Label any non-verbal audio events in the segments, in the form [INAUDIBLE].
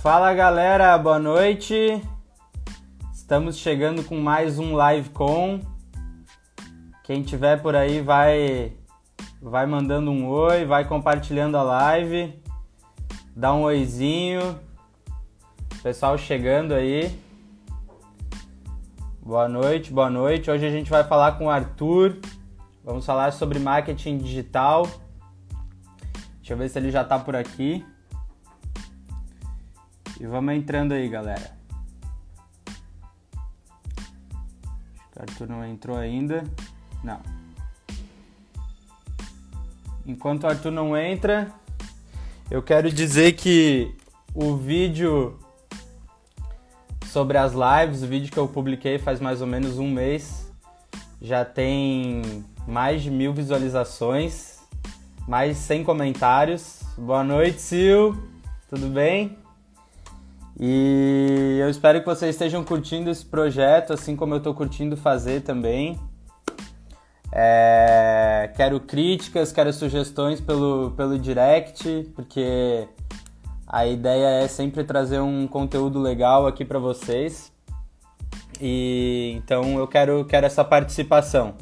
Fala galera, boa noite. Estamos chegando com mais um live com. Quem tiver por aí vai vai mandando um oi, vai compartilhando a live, dá um oizinho. Pessoal chegando aí. Boa noite, boa noite. Hoje a gente vai falar com o Arthur. Vamos falar sobre marketing digital. Deixa eu ver se ele já está por aqui. E vamos entrando aí, galera. Acho que o Arthur não entrou ainda. Não. Enquanto o Arthur não entra, eu quero dizer que o vídeo sobre as lives, o vídeo que eu publiquei faz mais ou menos um mês, já tem mais de mil visualizações, mais de 100 comentários. Boa noite, Sil. Tudo bem? E eu espero que vocês estejam curtindo esse projeto, assim como eu estou curtindo fazer também. É, quero críticas, quero sugestões pelo, pelo direct, porque a ideia é sempre trazer um conteúdo legal aqui para vocês. E então eu quero, quero essa participação.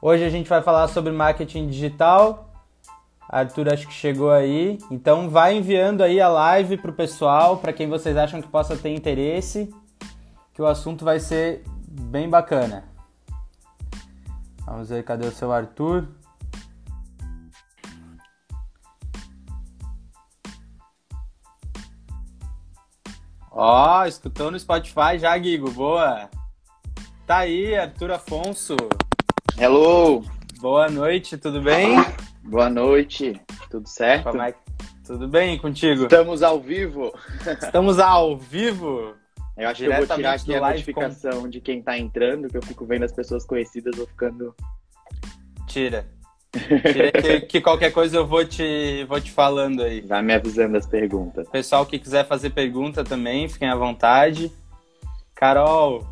Hoje a gente vai falar sobre marketing digital Arthur acho que chegou aí. Então vai enviando aí a live pro pessoal, para quem vocês acham que possa ter interesse, que o assunto vai ser bem bacana. Vamos ver, cadê o seu Arthur? Ó, oh, escutou no Spotify já, Guigo, boa. Tá aí, Arthur Afonso. Hello. Boa noite, tudo bem? Boa noite, tudo certo? Como é... Tudo bem contigo? Estamos ao vivo. Estamos ao vivo. Eu acho que eu vou tirar aqui a notificação com... de quem tá entrando, que eu fico vendo as pessoas conhecidas, vou ficando. Tira. Tira que, que, qualquer coisa eu vou te, vou te falando aí. Vai me avisando as perguntas. Pessoal que quiser fazer pergunta também, fiquem à vontade. Carol.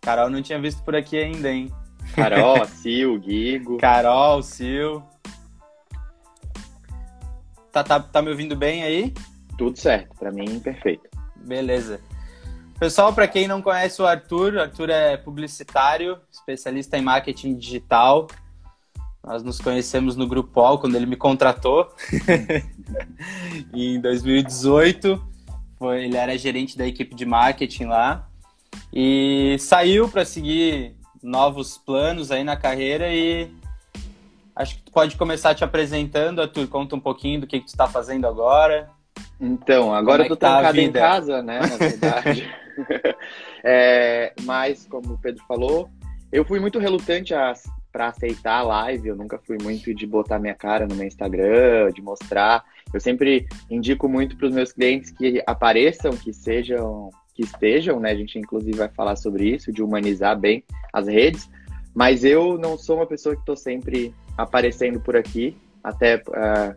Carol não tinha visto por aqui ainda, hein? Carol, [LAUGHS] Sil, Guigo. Carol, Sil. Tá, tá, tá me ouvindo bem aí? Tudo certo, para mim perfeito. Beleza. Pessoal, para quem não conhece o Arthur, Arthur é publicitário, especialista em marketing digital. Nós nos conhecemos no Grupo All quando ele me contratou. [LAUGHS] em 2018, foi, ele era gerente da equipe de marketing lá e saiu para seguir novos planos aí na carreira e Acho que tu pode começar te apresentando, Arthur. Conta um pouquinho do que, que tu está fazendo agora. Então, agora eu tô tá trancado em casa, né? Na [LAUGHS] verdade. é, mas, como o Pedro falou, eu fui muito relutante para aceitar a live. Eu nunca fui muito de botar minha cara no meu Instagram, de mostrar. Eu sempre indico muito para os meus clientes que apareçam, que sejam, que estejam, né? A gente inclusive vai falar sobre isso, de humanizar bem as redes. Mas eu não sou uma pessoa que estou sempre aparecendo por aqui, até uh,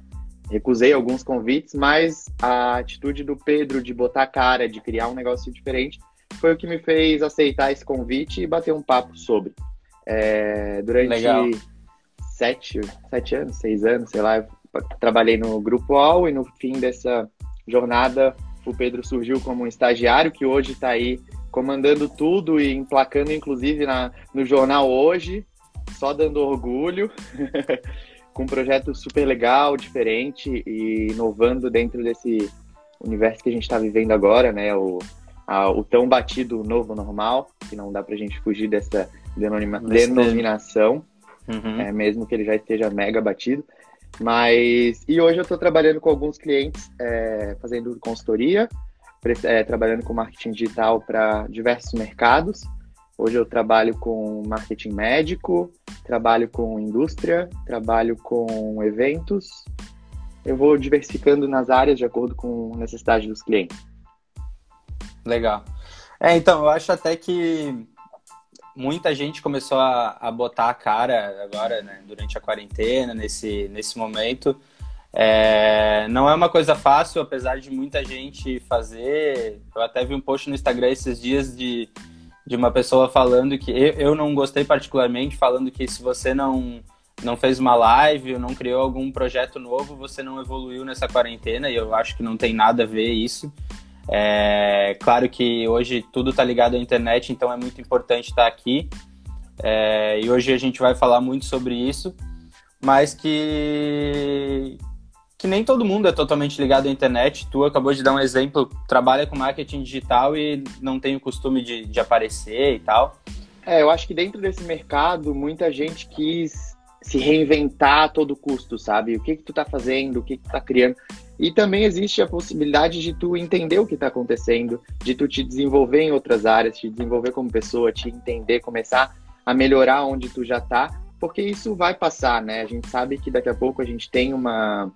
recusei alguns convites, mas a atitude do Pedro de botar cara, de criar um negócio diferente, foi o que me fez aceitar esse convite e bater um papo sobre. É, durante Legal. sete, sete anos, seis anos, sei lá, trabalhei no Grupo All e no fim dessa jornada o Pedro surgiu como um estagiário que hoje está aí comandando tudo e emplacando, inclusive, na, no jornal hoje só dando orgulho, [LAUGHS] com um projeto super legal, diferente e inovando dentro desse universo que a gente está vivendo agora, né? O, a, o tão batido novo normal, que não dá para a gente fugir dessa denoma, denominação, uhum. é, mesmo que ele já esteja mega batido. Mas, e hoje eu estou trabalhando com alguns clientes, é, fazendo consultoria, é, trabalhando com marketing digital para diversos mercados. Hoje eu trabalho com marketing médico, trabalho com indústria, trabalho com eventos. Eu vou diversificando nas áreas de acordo com a necessidade dos clientes. Legal. É, então, eu acho até que muita gente começou a, a botar a cara agora, né, durante a quarentena, nesse, nesse momento. É, não é uma coisa fácil, apesar de muita gente fazer. Eu até vi um post no Instagram esses dias de de uma pessoa falando que eu, não gostei particularmente, falando que se você não não fez uma live, ou não criou algum projeto novo, você não evoluiu nessa quarentena, e eu acho que não tem nada a ver isso. É, claro que hoje tudo está ligado à internet, então é muito importante estar aqui. É, e hoje a gente vai falar muito sobre isso, mas que, que nem todo mundo é totalmente ligado à internet. Tu acabou de dar um exemplo, trabalha com marketing digital e não tem o costume de, de aparecer e tal. É, eu acho que dentro desse mercado, muita gente quis se reinventar a todo custo, sabe? O que que tu tá fazendo, o que que tu tá criando. E também existe a possibilidade de tu entender o que está acontecendo, de tu te desenvolver em outras áreas, te desenvolver como pessoa, te entender, começar a melhorar onde tu já está, porque isso vai passar, né? A gente sabe que daqui a pouco a gente tem uma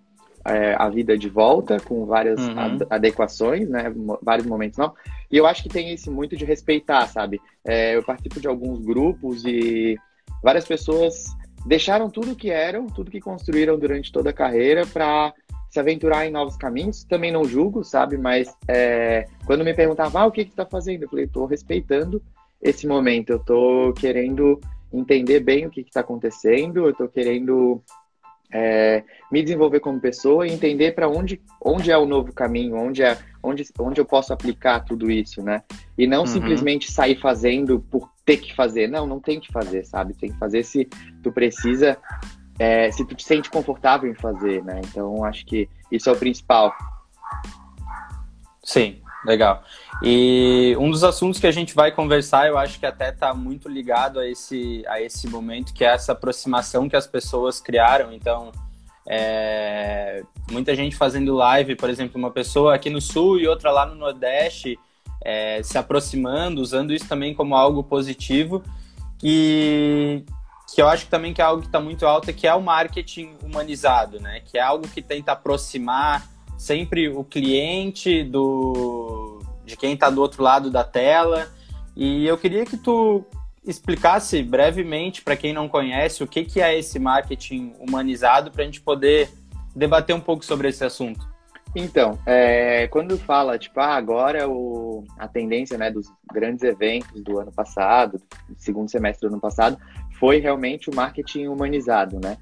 é, a vida de volta com várias uhum. adequações, né? Vários momentos não. E eu acho que tem isso muito de respeitar, sabe? É, eu participo de alguns grupos e várias pessoas deixaram tudo que eram, tudo que construíram durante toda a carreira para se aventurar em novos caminhos. Também não julgo, sabe? Mas é, quando me perguntavam, ah, o que, que tá fazendo? Eu falei, tô respeitando esse momento, eu tô querendo entender bem o que está acontecendo, eu tô querendo é, me desenvolver como pessoa e entender para onde, onde é o novo caminho, onde, é, onde, onde eu posso aplicar tudo isso, né? E não uhum. simplesmente sair fazendo por ter que fazer. Não, não tem que fazer, sabe? Tem que fazer se tu precisa é, se tu te sente confortável em fazer, né? Então acho que isso é o principal. Sim, legal. E um dos assuntos que a gente vai conversar, eu acho que até está muito ligado a esse, a esse momento, que é essa aproximação que as pessoas criaram. Então, é, muita gente fazendo live, por exemplo, uma pessoa aqui no Sul e outra lá no Nordeste, é, se aproximando, usando isso também como algo positivo. E que eu acho também que é algo que está muito alto, é que é o marketing humanizado, né? Que é algo que tenta aproximar sempre o cliente do de quem está do outro lado da tela. E eu queria que tu explicasse brevemente para quem não conhece o que, que é esse marketing humanizado para a gente poder debater um pouco sobre esse assunto. Então, é, quando fala, tipo, ah, agora o, a tendência né, dos grandes eventos do ano passado, segundo semestre do ano passado, foi realmente o marketing humanizado, né?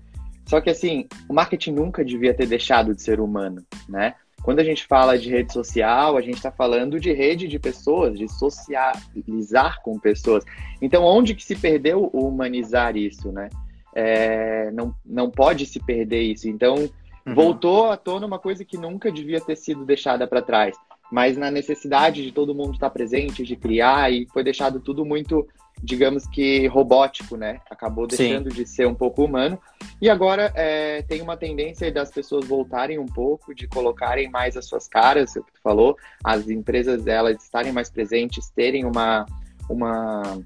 Só que assim, o marketing nunca devia ter deixado de ser humano, né? Quando a gente fala de rede social, a gente está falando de rede de pessoas, de socializar com pessoas. Então, onde que se perdeu o humanizar isso, né? É, não, não pode se perder isso. Então, uhum. voltou à tona uma coisa que nunca devia ter sido deixada para trás. Mas na necessidade de todo mundo estar presente, de criar, e foi deixado tudo muito digamos que robótico, né? Acabou deixando Sim. de ser um pouco humano. E agora é, tem uma tendência das pessoas voltarem um pouco, de colocarem mais as suas caras, o que tu falou, as empresas delas estarem mais presentes, terem uma, uma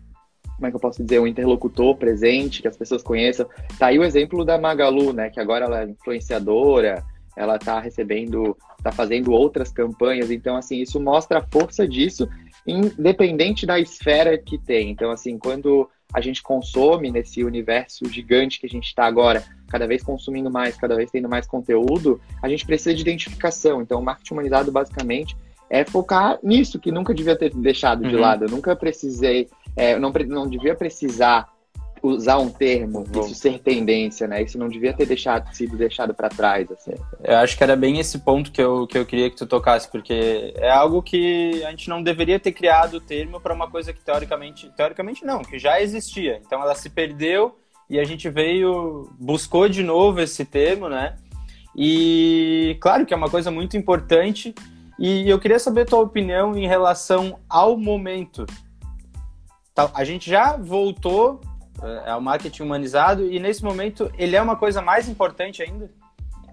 como é que eu posso dizer, um interlocutor presente, que as pessoas conheçam. Tá aí o exemplo da Magalu, né? Que agora ela é influenciadora, ela tá recebendo, tá fazendo outras campanhas. Então, assim, isso mostra a força disso independente da esfera que tem. Então, assim, quando a gente consome nesse universo gigante que a gente está agora, cada vez consumindo mais, cada vez tendo mais conteúdo, a gente precisa de identificação. Então, o marketing humanizado, basicamente, é focar nisso, que nunca devia ter deixado de uhum. lado. Eu nunca precisei, é, não, não devia precisar usar um termo, isso ser tendência, né? Isso não devia ter deixado, sido deixado para trás, assim. Eu acho que era bem esse ponto que eu, que eu queria que tu tocasse, porque é algo que a gente não deveria ter criado o termo para uma coisa que teoricamente, teoricamente não, que já existia. Então ela se perdeu e a gente veio, buscou de novo esse termo, né? E claro que é uma coisa muito importante e eu queria saber a tua opinião em relação ao momento. A gente já voltou é, é o marketing humanizado e nesse momento ele é uma coisa mais importante ainda?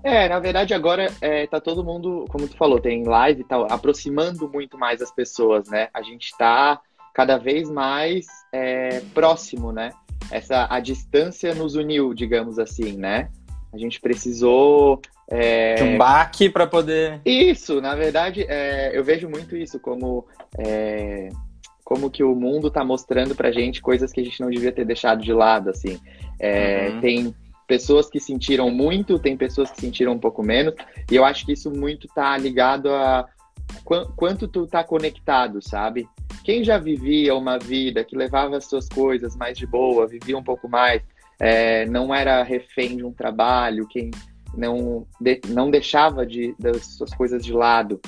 É, na verdade agora é, tá todo mundo, como tu falou, tem live e tal, aproximando muito mais as pessoas, né? A gente tá cada vez mais é, próximo, né? Essa, a distância nos uniu, digamos assim, né? A gente precisou é... De um baque para poder. Isso, na verdade, é, eu vejo muito isso como é, como que o mundo está mostrando pra gente coisas que a gente não devia ter deixado de lado, assim. É, uhum. Tem pessoas que sentiram muito, tem pessoas que sentiram um pouco menos, e eu acho que isso muito tá ligado a qu quanto tu tá conectado, sabe? Quem já vivia uma vida que levava as suas coisas mais de boa, vivia um pouco mais, é, não era refém de um trabalho, quem não, de, não deixava de, das suas coisas de lado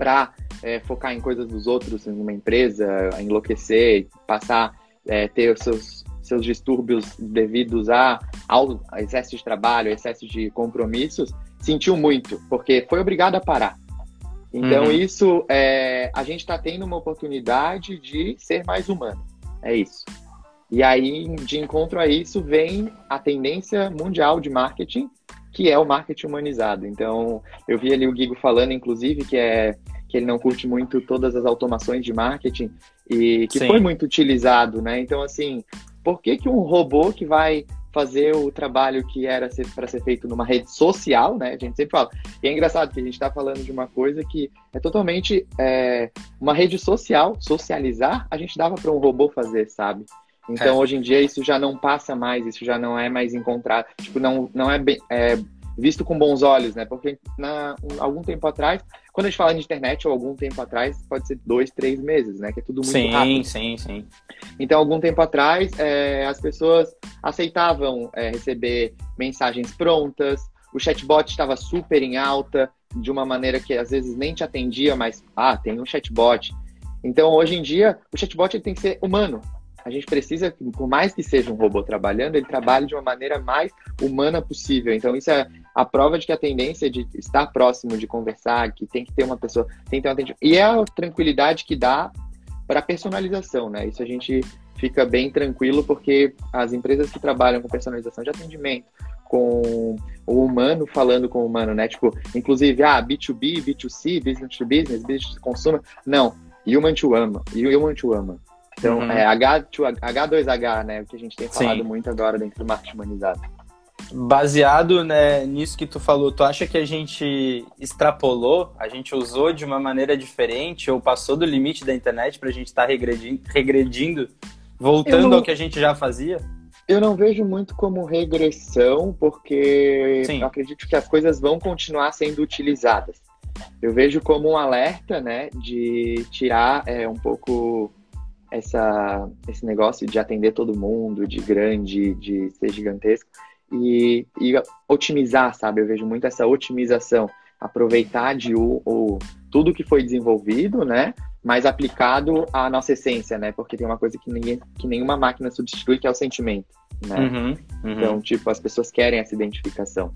para é, focar em coisas dos outros em uma empresa, enlouquecer, passar, é, ter os seus, seus distúrbios devidos a, ao excesso de trabalho, excesso de compromissos, sentiu muito, porque foi obrigado a parar. Então, uhum. isso, é, a gente está tendo uma oportunidade de ser mais humano. É isso. E aí, de encontro a isso, vem a tendência mundial de marketing, que é o marketing humanizado. Então, eu vi ali o Guigo falando, inclusive, que é que ele não curte muito todas as automações de marketing e que Sim. foi muito utilizado, né? Então, assim, por que, que um robô que vai fazer o trabalho que era para ser feito numa rede social, né? A gente sempre fala. E é engraçado que a gente está falando de uma coisa que é totalmente é, uma rede social, socializar, a gente dava para um robô fazer, sabe? Então, é. hoje em dia, isso já não passa mais, isso já não é mais encontrado. Tipo, não, não é, bem, é visto com bons olhos, né? Porque na, um, algum tempo atrás, quando a gente fala de internet, ou algum tempo atrás, pode ser dois, três meses, né? Que é tudo muito sim, rápido. Sim, sim, sim. Então, algum tempo atrás, é, as pessoas aceitavam é, receber mensagens prontas, o chatbot estava super em alta, de uma maneira que às vezes nem te atendia, mas, ah, tem um chatbot. Então, hoje em dia, o chatbot tem que ser humano a gente precisa, por mais que seja um robô trabalhando, ele trabalhe de uma maneira mais humana possível. Então, isso é a prova de que a tendência de estar próximo, de conversar, que tem que ter uma pessoa, tem que ter um atendimento. E é a tranquilidade que dá para personalização, né? Isso a gente fica bem tranquilo, porque as empresas que trabalham com personalização de atendimento, com o humano falando com o humano, né? Tipo, inclusive, ah, B2B, B2C, business to business, business to consumer. Não, human to human, human to human. Então, uhum. é H, H2H, né? O que a gente tem falado Sim. muito agora dentro do marketing humanizado. Baseado né, nisso que tu falou, tu acha que a gente extrapolou, a gente usou de uma maneira diferente ou passou do limite da internet para a gente estar tá regredindo, regredindo, voltando não, ao que a gente já fazia? Eu não vejo muito como regressão, porque Sim. eu acredito que as coisas vão continuar sendo utilizadas. Eu vejo como um alerta, né, de tirar é, um pouco essa, esse negócio de atender todo mundo, de grande, de ser gigantesco, e, e otimizar, sabe? Eu vejo muito essa otimização, aproveitar de o, o, tudo que foi desenvolvido, né? Mas aplicado à nossa essência, né? Porque tem uma coisa que, ninguém, que nenhuma máquina substitui, que é o sentimento, né? Uhum, uhum. Então, tipo, as pessoas querem essa identificação.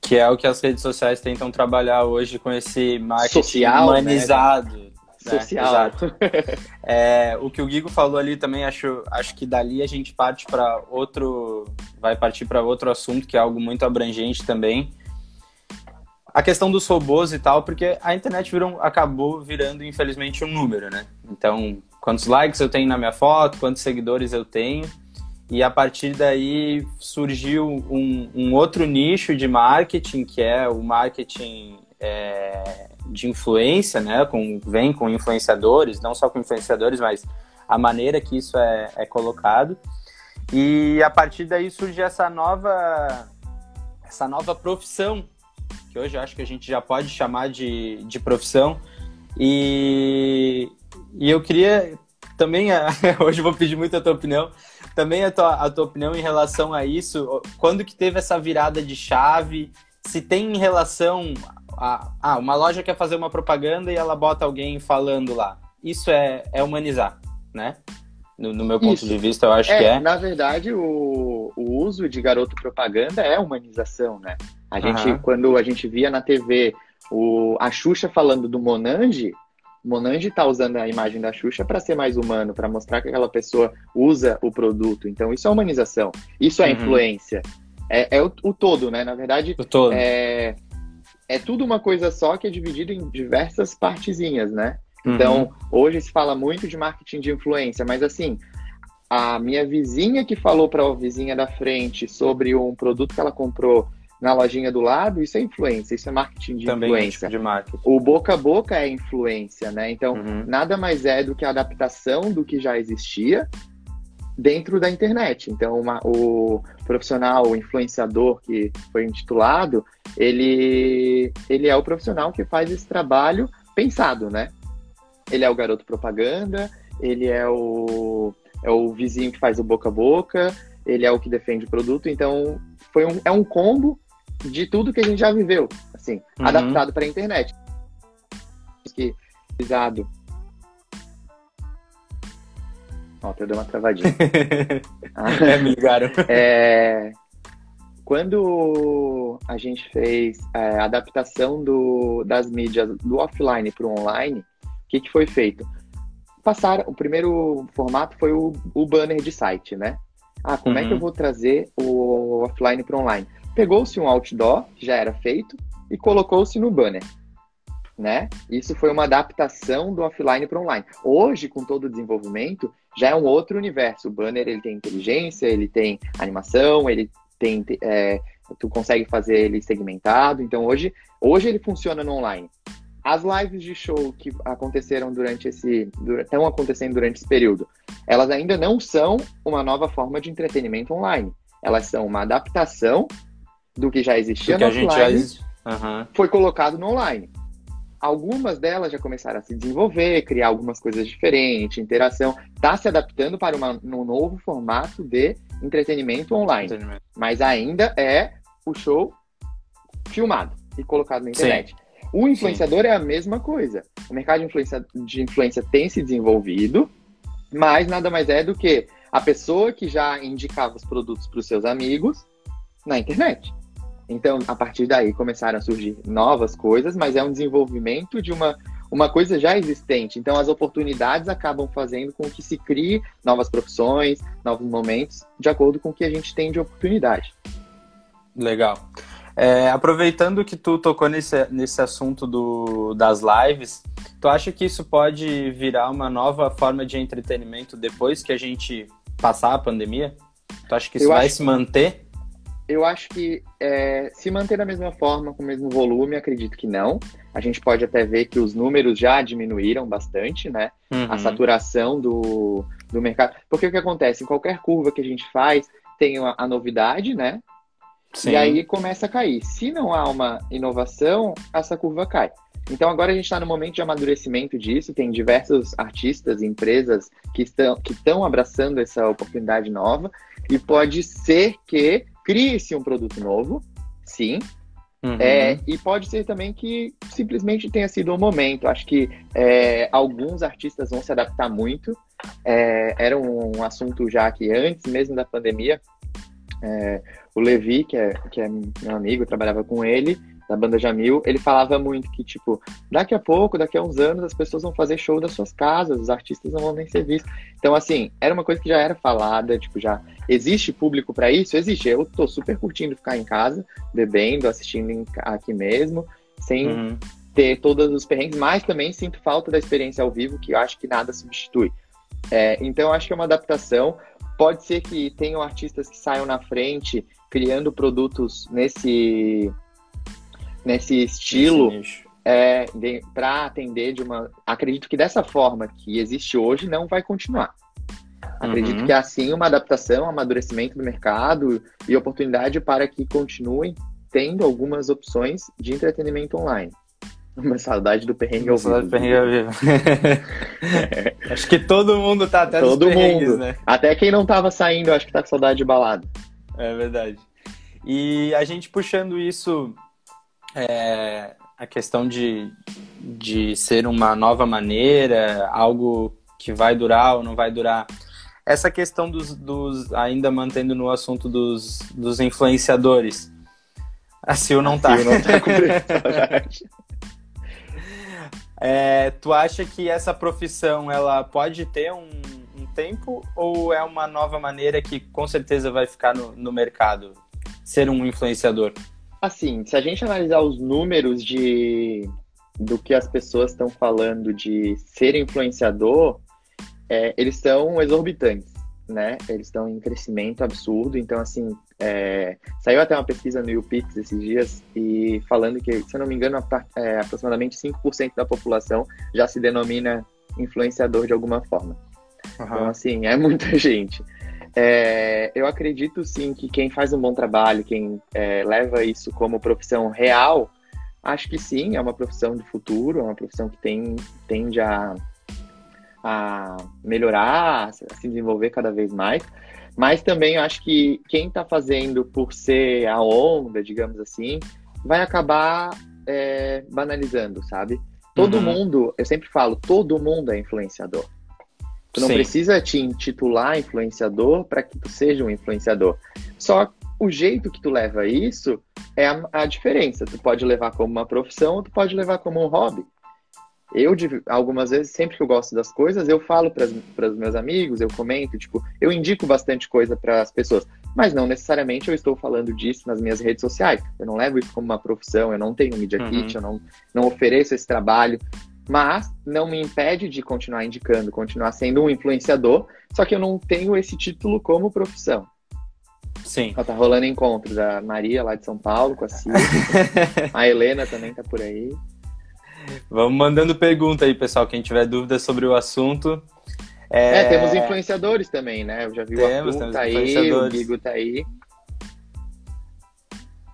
Que é o que as redes sociais tentam trabalhar hoje com esse marketing Social, né? humanizado. Né? Social. [LAUGHS] É, o que o Guigo falou ali também, acho, acho que dali a gente parte para outro. Vai partir para outro assunto que é algo muito abrangente também. A questão dos robôs e tal, porque a internet virou, acabou virando, infelizmente, um número, né? Então, quantos likes eu tenho na minha foto, quantos seguidores eu tenho. E a partir daí surgiu um, um outro nicho de marketing, que é o marketing é, de influência, né? Com, vem com influenciadores, não só com influenciadores, mas a maneira que isso é, é colocado. E a partir daí surge essa nova, essa nova profissão, que hoje eu acho que a gente já pode chamar de, de profissão. E, e eu queria também, [LAUGHS] hoje eu vou pedir muito a tua opinião, também a tua, a tua opinião em relação a isso. Quando que teve essa virada de chave? Se tem em relação a, ah, uma loja quer fazer uma propaganda e ela bota alguém falando lá. Isso é, é humanizar, né? No, no meu ponto Isso. de vista, eu acho é, que é. Na verdade, o, o uso de garoto propaganda é humanização, né? A gente, uhum. quando a gente via na TV o, a Xuxa falando do Monange, Monange tá usando a imagem da Xuxa para ser mais humano, para mostrar que aquela pessoa usa o produto. Então, isso é humanização. Isso é uhum. influência. É, é o, o, todo, né? Na verdade, o todo. É, é tudo uma coisa só que é dividido em diversas partezinhas, né? Uhum. Então, hoje se fala muito de marketing de influência, mas assim, a minha vizinha que falou para a vizinha da frente sobre um produto que ela comprou na lojinha do lado, isso é influência, isso é marketing de Também influência. É tipo de marketing. O boca a boca é influência, né? Então, uhum. nada mais é do que a adaptação do que já existia dentro da internet. Então, uma, o profissional, o influenciador que foi intitulado, ele, ele é o profissional que faz esse trabalho pensado, né? Ele é o garoto propaganda, ele é o, é o vizinho que faz o boca a boca, ele é o que defende o produto, então foi um, é um combo de tudo que a gente já viveu, assim, uhum. adaptado para a internet. Que Ó, até deu uma travadinha. [LAUGHS] é, me ligaram. [LAUGHS] É, quando a gente fez é, a adaptação do, das mídias do offline para o online, o que, que foi feito? Passar, o primeiro formato foi o, o banner de site, né? Ah, como uhum. é que eu uhum. vou trazer o offline para online? Pegou-se um outdoor, que já era feito, e colocou-se no banner. Né? Isso foi uma adaptação do offline para online. Hoje, com todo o desenvolvimento, já é um outro universo. O banner ele tem inteligência, ele tem animação, ele tem, é, tu consegue fazer ele segmentado. Então hoje, hoje ele funciona no online. As lives de show que aconteceram durante esse, estão acontecendo durante esse período, elas ainda não são uma nova forma de entretenimento online. Elas são uma adaptação do que já existia no offline, uhum. foi colocado no online. Algumas delas já começaram a se desenvolver, criar algumas coisas diferentes, interação, está se adaptando para uma, um novo formato de entretenimento online. Mas ainda é o show filmado e colocado na internet. Sim. O influenciador Sim. é a mesma coisa. O mercado de influência, de influência tem se desenvolvido, mas nada mais é do que a pessoa que já indicava os produtos para os seus amigos na internet. Então, a partir daí começaram a surgir novas coisas, mas é um desenvolvimento de uma, uma coisa já existente. Então, as oportunidades acabam fazendo com que se crie novas profissões, novos momentos, de acordo com o que a gente tem de oportunidade. Legal. É, aproveitando que tu tocou nesse, nesse assunto do, das lives, tu acha que isso pode virar uma nova forma de entretenimento depois que a gente passar a pandemia? Tu acha que isso Eu vai se manter? Eu acho que é, se manter da mesma forma, com o mesmo volume, acredito que não. A gente pode até ver que os números já diminuíram bastante, né? Uhum. A saturação do, do mercado. Porque o que acontece? Em qualquer curva que a gente faz, tem a, a novidade, né? Sim. E aí começa a cair. Se não há uma inovação, essa curva cai. Então agora a gente está no momento de amadurecimento disso, tem diversos artistas e empresas que estão, que estão abraçando essa oportunidade nova, e pode ser que crie-se um produto novo, sim. Uhum. É, e pode ser também que simplesmente tenha sido um momento. Acho que é, alguns artistas vão se adaptar muito. É, era um assunto já que antes mesmo da pandemia, é, o Levi, que é, que é meu amigo, trabalhava com ele, da banda Jamil, ele falava muito que, tipo, daqui a pouco, daqui a uns anos, as pessoas vão fazer show das suas casas, os artistas não vão nem ser vistos. Então, assim, era uma coisa que já era falada, tipo, já existe público para isso? Existe. Eu tô super curtindo ficar em casa, bebendo, assistindo aqui mesmo, sem uhum. ter todos os perrengues, mas também sinto falta da experiência ao vivo, que eu acho que nada substitui. É, então, acho que é uma adaptação. Pode ser que tenham artistas que saiam na frente criando produtos nesse nesse estilo é, para atender de uma. Acredito que dessa forma que existe hoje não vai continuar. Acredito uhum. que é assim uma adaptação, amadurecimento do mercado e oportunidade para que continuem tendo algumas opções de entretenimento online. [LAUGHS] Uma saudade do perrengue ao vivo. Do perrengue ao vivo. [LAUGHS] Acho que todo mundo tá até Todo mundo. Né? Até quem não tava saindo, acho que tá com saudade de balada. É verdade. E a gente puxando isso é, a questão de, de ser uma nova maneira, algo que vai durar ou não vai durar. Essa questão dos, dos ainda mantendo no assunto dos, dos influenciadores. A Sil não tá. não tá [LAUGHS] é, tu acha que essa profissão ela pode ter um, um, tempo ou é uma nova maneira que com certeza vai ficar no, no mercado? Ser um influenciador? Assim, se a gente analisar os números de do que as pessoas estão falando de ser influenciador, é, eles são exorbitantes, né? Eles estão em crescimento absurdo. Então, assim, é, saiu até uma pesquisa no YouPix esses dias e falando que, se eu não me engano, é, aproximadamente 5% da população já se denomina influenciador de alguma forma. Uhum. Então, assim, é muita [LAUGHS] gente. É, eu acredito sim que quem faz um bom trabalho, quem é, leva isso como profissão real, acho que sim, é uma profissão de futuro, é uma profissão que tem, tende a, a melhorar, a se desenvolver cada vez mais. Mas também eu acho que quem está fazendo por ser a onda, digamos assim, vai acabar é, banalizando, sabe? Todo uhum. mundo, eu sempre falo, todo mundo é influenciador. Tu não Sim. precisa te intitular influenciador para que tu seja um influenciador. Só o jeito que tu leva isso é a, a, diferença. Tu pode levar como uma profissão ou tu pode levar como um hobby. Eu, algumas vezes, sempre que eu gosto das coisas, eu falo para os meus amigos, eu comento, tipo, eu indico bastante coisa para as pessoas, mas não necessariamente eu estou falando disso nas minhas redes sociais. Eu não levo isso como uma profissão, eu não tenho Media uhum. Kit, eu não, não ofereço esse trabalho, mas não me impede de continuar indicando, continuar sendo um influenciador, só que eu não tenho esse título como profissão. Sim. Ó, tá rolando encontros, a Maria lá de São Paulo com a Cida, [LAUGHS] a Helena também tá por aí. Vamos mandando pergunta aí, pessoal. Quem tiver dúvidas sobre o assunto. É, é temos influenciadores também, né? Eu já vi temos, o Arthur tá aí, o Guigo tá aí.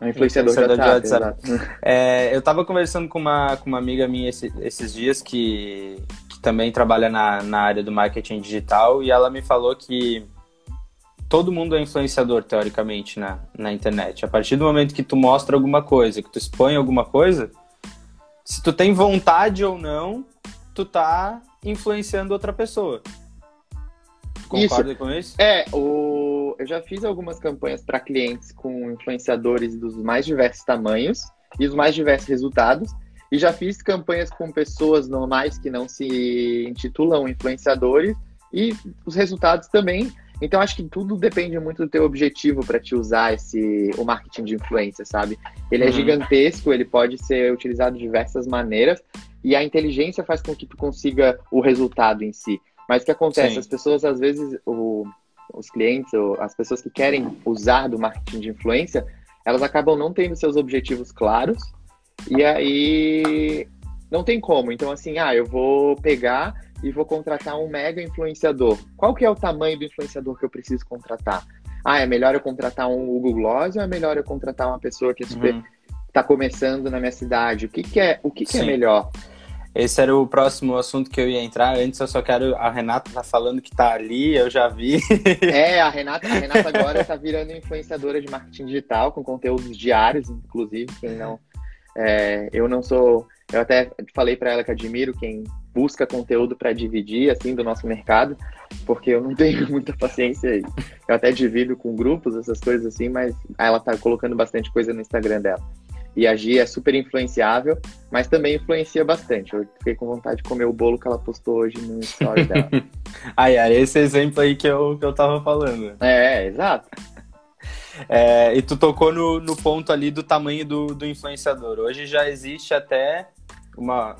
Um influenciador, influenciador de WhatsApp. De WhatsApp. [LAUGHS] É, eu tava conversando com uma, com uma amiga minha esse, esses dias que, que também trabalha na, na área do marketing digital e ela me falou que todo mundo é influenciador, teoricamente, na, na internet. A partir do momento que tu mostra alguma coisa, que tu expõe alguma coisa, se tu tem vontade ou não, tu tá influenciando outra pessoa. Concorda isso. com isso? É, o... eu já fiz algumas campanhas para clientes com influenciadores dos mais diversos tamanhos e os mais diversos resultados. E já fiz campanhas com pessoas normais que não se intitulam influenciadores e os resultados também então acho que tudo depende muito do teu objetivo para te usar esse o marketing de influência, sabe? Ele é uhum. gigantesco, ele pode ser utilizado de diversas maneiras e a inteligência faz com que tu consiga o resultado em si. Mas o que acontece? Sim. As pessoas às vezes o, os clientes ou as pessoas que querem usar do marketing de influência, elas acabam não tendo seus objetivos claros e aí não tem como. Então assim, ah, eu vou pegar e vou contratar um mega influenciador. Qual que é o tamanho do influenciador que eu preciso contratar? Ah, é melhor eu contratar um Google Gloss ou é melhor eu contratar uma pessoa que é super uhum. tá começando na minha cidade? O que, que é o que, que é melhor? Esse era o próximo assunto que eu ia entrar. Antes eu só quero. A Renata tá falando que tá ali, eu já vi. É, a Renata, a Renata agora tá virando influenciadora de marketing digital, com conteúdos diários, inclusive. Quem não. É, eu não sou. Eu até falei para ela que admiro quem busca conteúdo para dividir assim do nosso mercado, porque eu não tenho [LAUGHS] muita paciência. Eu até divido com grupos essas coisas assim, mas ela tá colocando bastante coisa no Instagram dela. E a Gia é super influenciável, mas também influencia bastante. Eu fiquei com vontade de comer o bolo que ela postou hoje no story dela. [LAUGHS] Ai, era esse exemplo aí que eu, que eu tava falando. É, exato. É, e tu tocou no, no ponto ali do tamanho do, do influenciador. Hoje já existe até uma,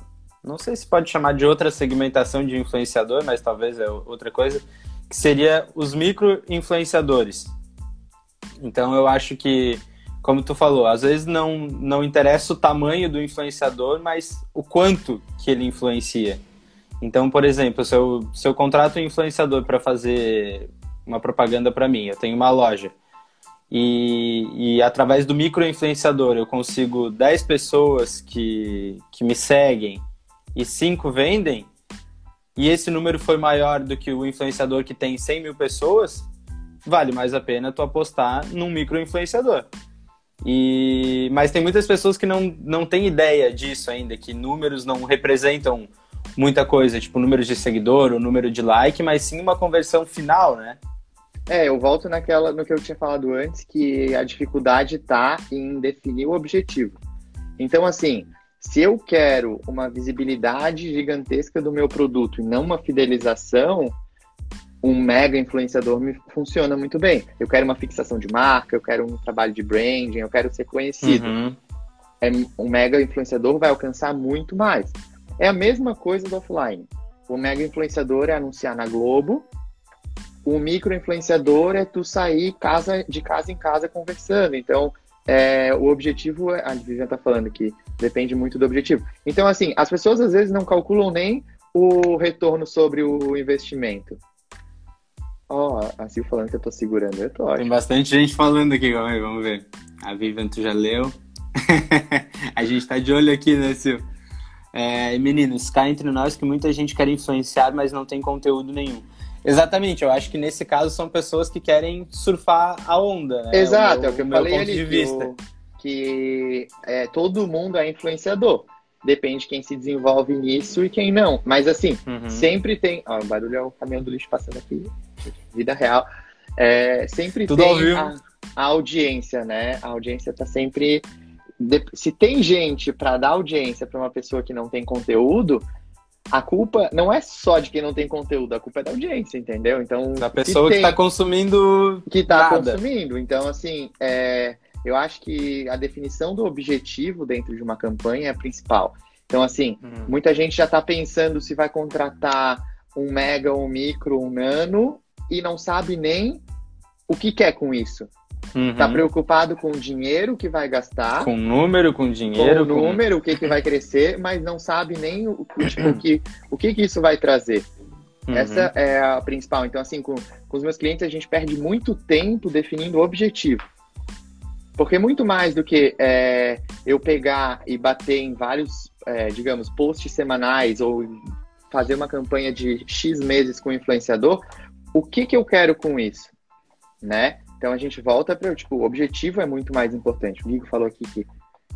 não sei se pode chamar de outra segmentação de influenciador, mas talvez é outra coisa, que seria os micro-influenciadores. Então eu acho que, como tu falou, às vezes não, não interessa o tamanho do influenciador, mas o quanto que ele influencia. Então, por exemplo, se eu, se eu contrato um influenciador para fazer uma propaganda para mim, eu tenho uma loja, e, e através do micro-influenciador eu consigo 10 pessoas que, que me seguem e cinco vendem, e esse número foi maior do que o influenciador que tem 100 mil pessoas, vale mais a pena tu apostar num micro-influenciador. E... Mas tem muitas pessoas que não, não têm ideia disso ainda, que números não representam muita coisa, tipo números de seguidor, o número de like, mas sim uma conversão final, né? É, eu volto naquela no que eu tinha falado antes, que a dificuldade está em definir o objetivo. Então, assim, se eu quero uma visibilidade gigantesca do meu produto e não uma fidelização, um mega influenciador me funciona muito bem. Eu quero uma fixação de marca, eu quero um trabalho de branding, eu quero ser conhecido. Uhum. É, um mega influenciador vai alcançar muito mais. É a mesma coisa do offline. O mega influenciador é anunciar na Globo, o micro influenciador é tu sair casa, de casa em casa conversando. Então, é, o objetivo, é, a Vivian está falando que depende muito do objetivo. Então, assim, as pessoas às vezes não calculam nem o retorno sobre o investimento. Ó, oh, a Sil falando que eu tô segurando, eu tô Tem bastante gente falando aqui, aí, vamos ver. A Vivian, tu já leu? [LAUGHS] a gente tá de olho aqui, né, Sil? É, meninos, cá entre nós que muita gente quer influenciar, mas não tem conteúdo nenhum. Exatamente, eu acho que nesse caso são pessoas que querem surfar a onda, né? Exato, o meu, é o que eu falei ali. De vista. Que, que é, todo mundo é influenciador. Depende de quem se desenvolve nisso e quem não. Mas assim, uhum. sempre tem. Ó, o barulho é o caminhão do lixo passando aqui. Vida real. É, sempre Tudo tem a, a, audiência, né? A audiência tá sempre. Se tem gente para dar audiência para uma pessoa que não tem conteúdo, a culpa não é só de quem não tem conteúdo, a culpa é da audiência, entendeu? Então. Da pessoa que está consumindo. Que está consumindo. Então, assim, é, eu acho que a definição do objetivo dentro de uma campanha é a principal. Então, assim, uhum. muita gente já está pensando se vai contratar um mega, um micro, um nano e não sabe nem o que quer com isso. Uhum. Tá preocupado com o dinheiro que vai gastar. Com o número, com o dinheiro. Com o número, com... o que, que vai crescer, mas não sabe nem o, tipo, o, [COUGHS] que, o que, que isso vai trazer. Uhum. Essa é a principal. Então, assim, com, com os meus clientes, a gente perde muito tempo definindo o objetivo. Porque muito mais do que é, eu pegar e bater em vários, é, digamos, posts semanais ou fazer uma campanha de X meses com o influenciador, o que, que eu quero com isso? Né? Então a gente volta para, tipo, o objetivo é muito mais importante. O Guigo falou aqui que,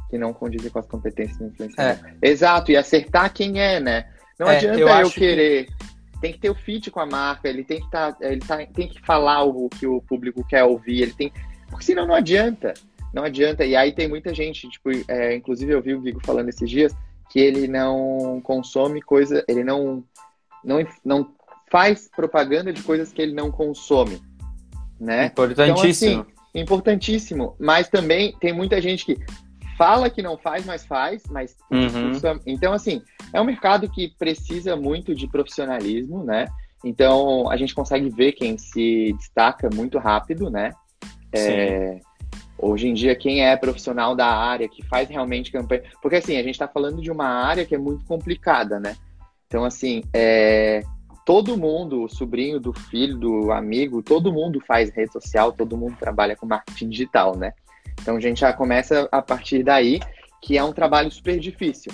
que não condiz com as competências do influenciador. É. Exato, e acertar quem é, né? Não é, adianta eu, eu querer. Que... Tem que ter o fit com a marca, ele tem que tá, ele tá, tem que falar o que o público quer ouvir, ele tem. Porque senão não adianta. Não adianta. E aí tem muita gente, tipo, é, inclusive eu vi o Guigo falando esses dias, que ele não consome coisa, ele não, não, não faz propaganda de coisas que ele não consome né? Importantíssimo. Então, assim, importantíssimo. Mas também tem muita gente que fala que não faz, mas faz, mas uhum. então assim é um mercado que precisa muito de profissionalismo, né? Então a gente consegue ver quem se destaca muito rápido, né? É, hoje em dia quem é profissional da área que faz realmente campanha, porque assim a gente está falando de uma área que é muito complicada, né? Então assim é, todo mundo, o sobrinho do filho, do amigo, todo mundo faz rede social, todo mundo trabalha com marketing digital, né? Então a gente já começa a partir daí, que é um trabalho super difícil.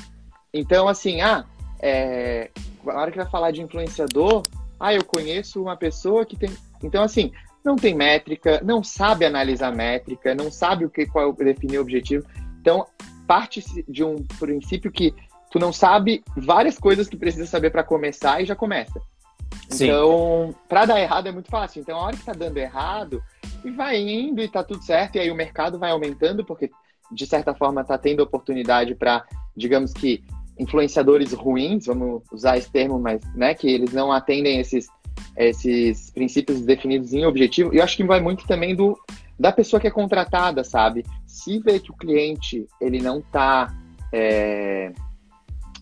Então, assim, ah, é, na hora que vai falar de influenciador, ah, eu conheço uma pessoa que tem. Então, assim, não tem métrica, não sabe analisar métrica, não sabe o que qual definir o objetivo. Então, parte de um princípio que tu não sabe várias coisas que precisa saber para começar e já começa. Sim. Então, para dar errado é muito fácil. Então, a hora que tá dando errado, e vai indo e tá tudo certo, e aí o mercado vai aumentando, porque de certa forma tá tendo oportunidade para, digamos que, influenciadores ruins, vamos usar esse termo, mas né, que eles não atendem esses, esses princípios definidos em objetivo. E eu acho que vai muito também do da pessoa que é contratada, sabe? Se vê que o cliente ele não tá é,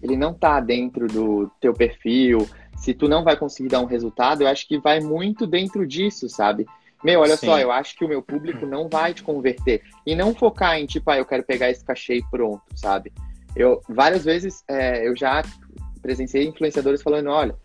ele não tá dentro do teu perfil, se tu não vai conseguir dar um resultado, eu acho que vai muito dentro disso, sabe? Meu, olha Sim. só, eu acho que o meu público não vai te converter. E não focar em, tipo, ah, eu quero pegar esse cachê e pronto, sabe? Eu, várias vezes, é, eu já presenciei influenciadores falando, olha,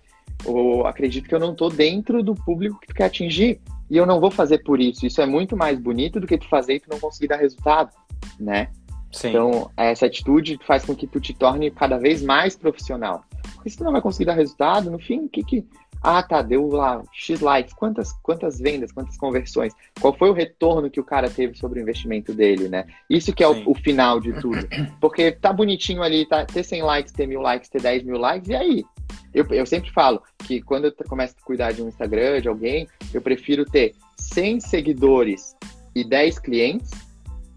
eu acredito que eu não tô dentro do público que tu quer atingir. E eu não vou fazer por isso. Isso é muito mais bonito do que tu fazer e tu não conseguir dar resultado, né? Sim. Então, essa atitude faz com que tu te torne cada vez mais profissional. Porque se tu não vai conseguir dar resultado, no fim, o que que. Ah, tá, deu lá X likes. Quantas, quantas vendas, quantas conversões? Qual foi o retorno que o cara teve sobre o investimento dele, né? Isso que é o, o, final de tudo. Porque tá bonitinho ali, tá, ter 100 likes, ter mil likes, ter 10 mil likes, e aí? Eu, eu sempre falo que quando eu começo a cuidar de um Instagram, de alguém, eu prefiro ter 100 seguidores e 10 clientes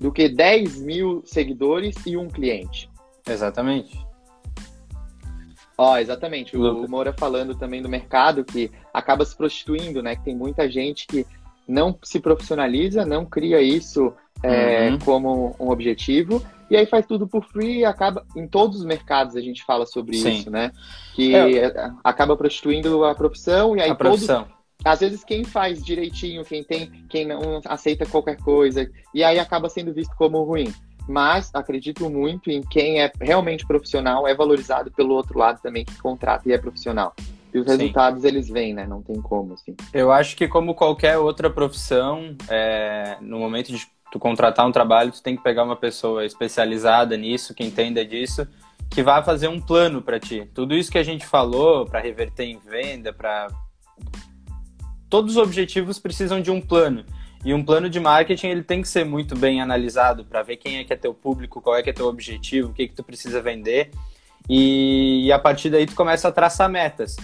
do que 10 mil seguidores e um cliente. Exatamente. Ó, oh, exatamente. O, Moura falando também do mercado que acaba se prostituindo, né? Que tem muita gente que não se profissionaliza, não cria isso é, uhum. como um objetivo e aí faz tudo por free e acaba em todos os mercados a gente fala sobre Sim. isso, né? Que é. acaba prostituindo a profissão e aí a profissão. Às vezes quem faz direitinho, quem tem, quem não aceita qualquer coisa, e aí acaba sendo visto como ruim. Mas acredito muito em quem é realmente profissional, é valorizado pelo outro lado também que contrata e é profissional. E os resultados Sim. eles vêm, né? Não tem como, assim. Eu acho que como qualquer outra profissão, é, no momento de tu contratar um trabalho, tu tem que pegar uma pessoa especializada nisso, que entenda disso, que vá fazer um plano para ti. Tudo isso que a gente falou, para reverter em venda, para todos os objetivos precisam de um plano. E um plano de marketing ele tem que ser muito bem analisado para ver quem é que é teu público, qual é que é teu objetivo, o que que tu precisa vender. E, e a partir daí tu começa a traçar metas.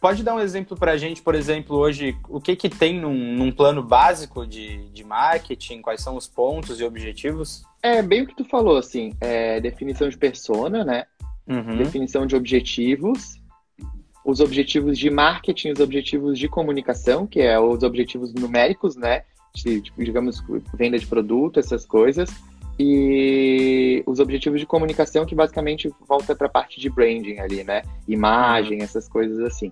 Pode dar um exemplo para a gente, por exemplo, hoje, o que, que tem num, num plano básico de, de marketing? Quais são os pontos e objetivos? É bem o que tu falou, assim, é definição de persona, né? Uhum. Definição de objetivos, os objetivos de marketing, os objetivos de comunicação, que é os objetivos numéricos, né? De, tipo, digamos, venda de produto, essas coisas. E os objetivos de comunicação, que basicamente volta para a parte de branding ali, né? Imagem, essas coisas assim.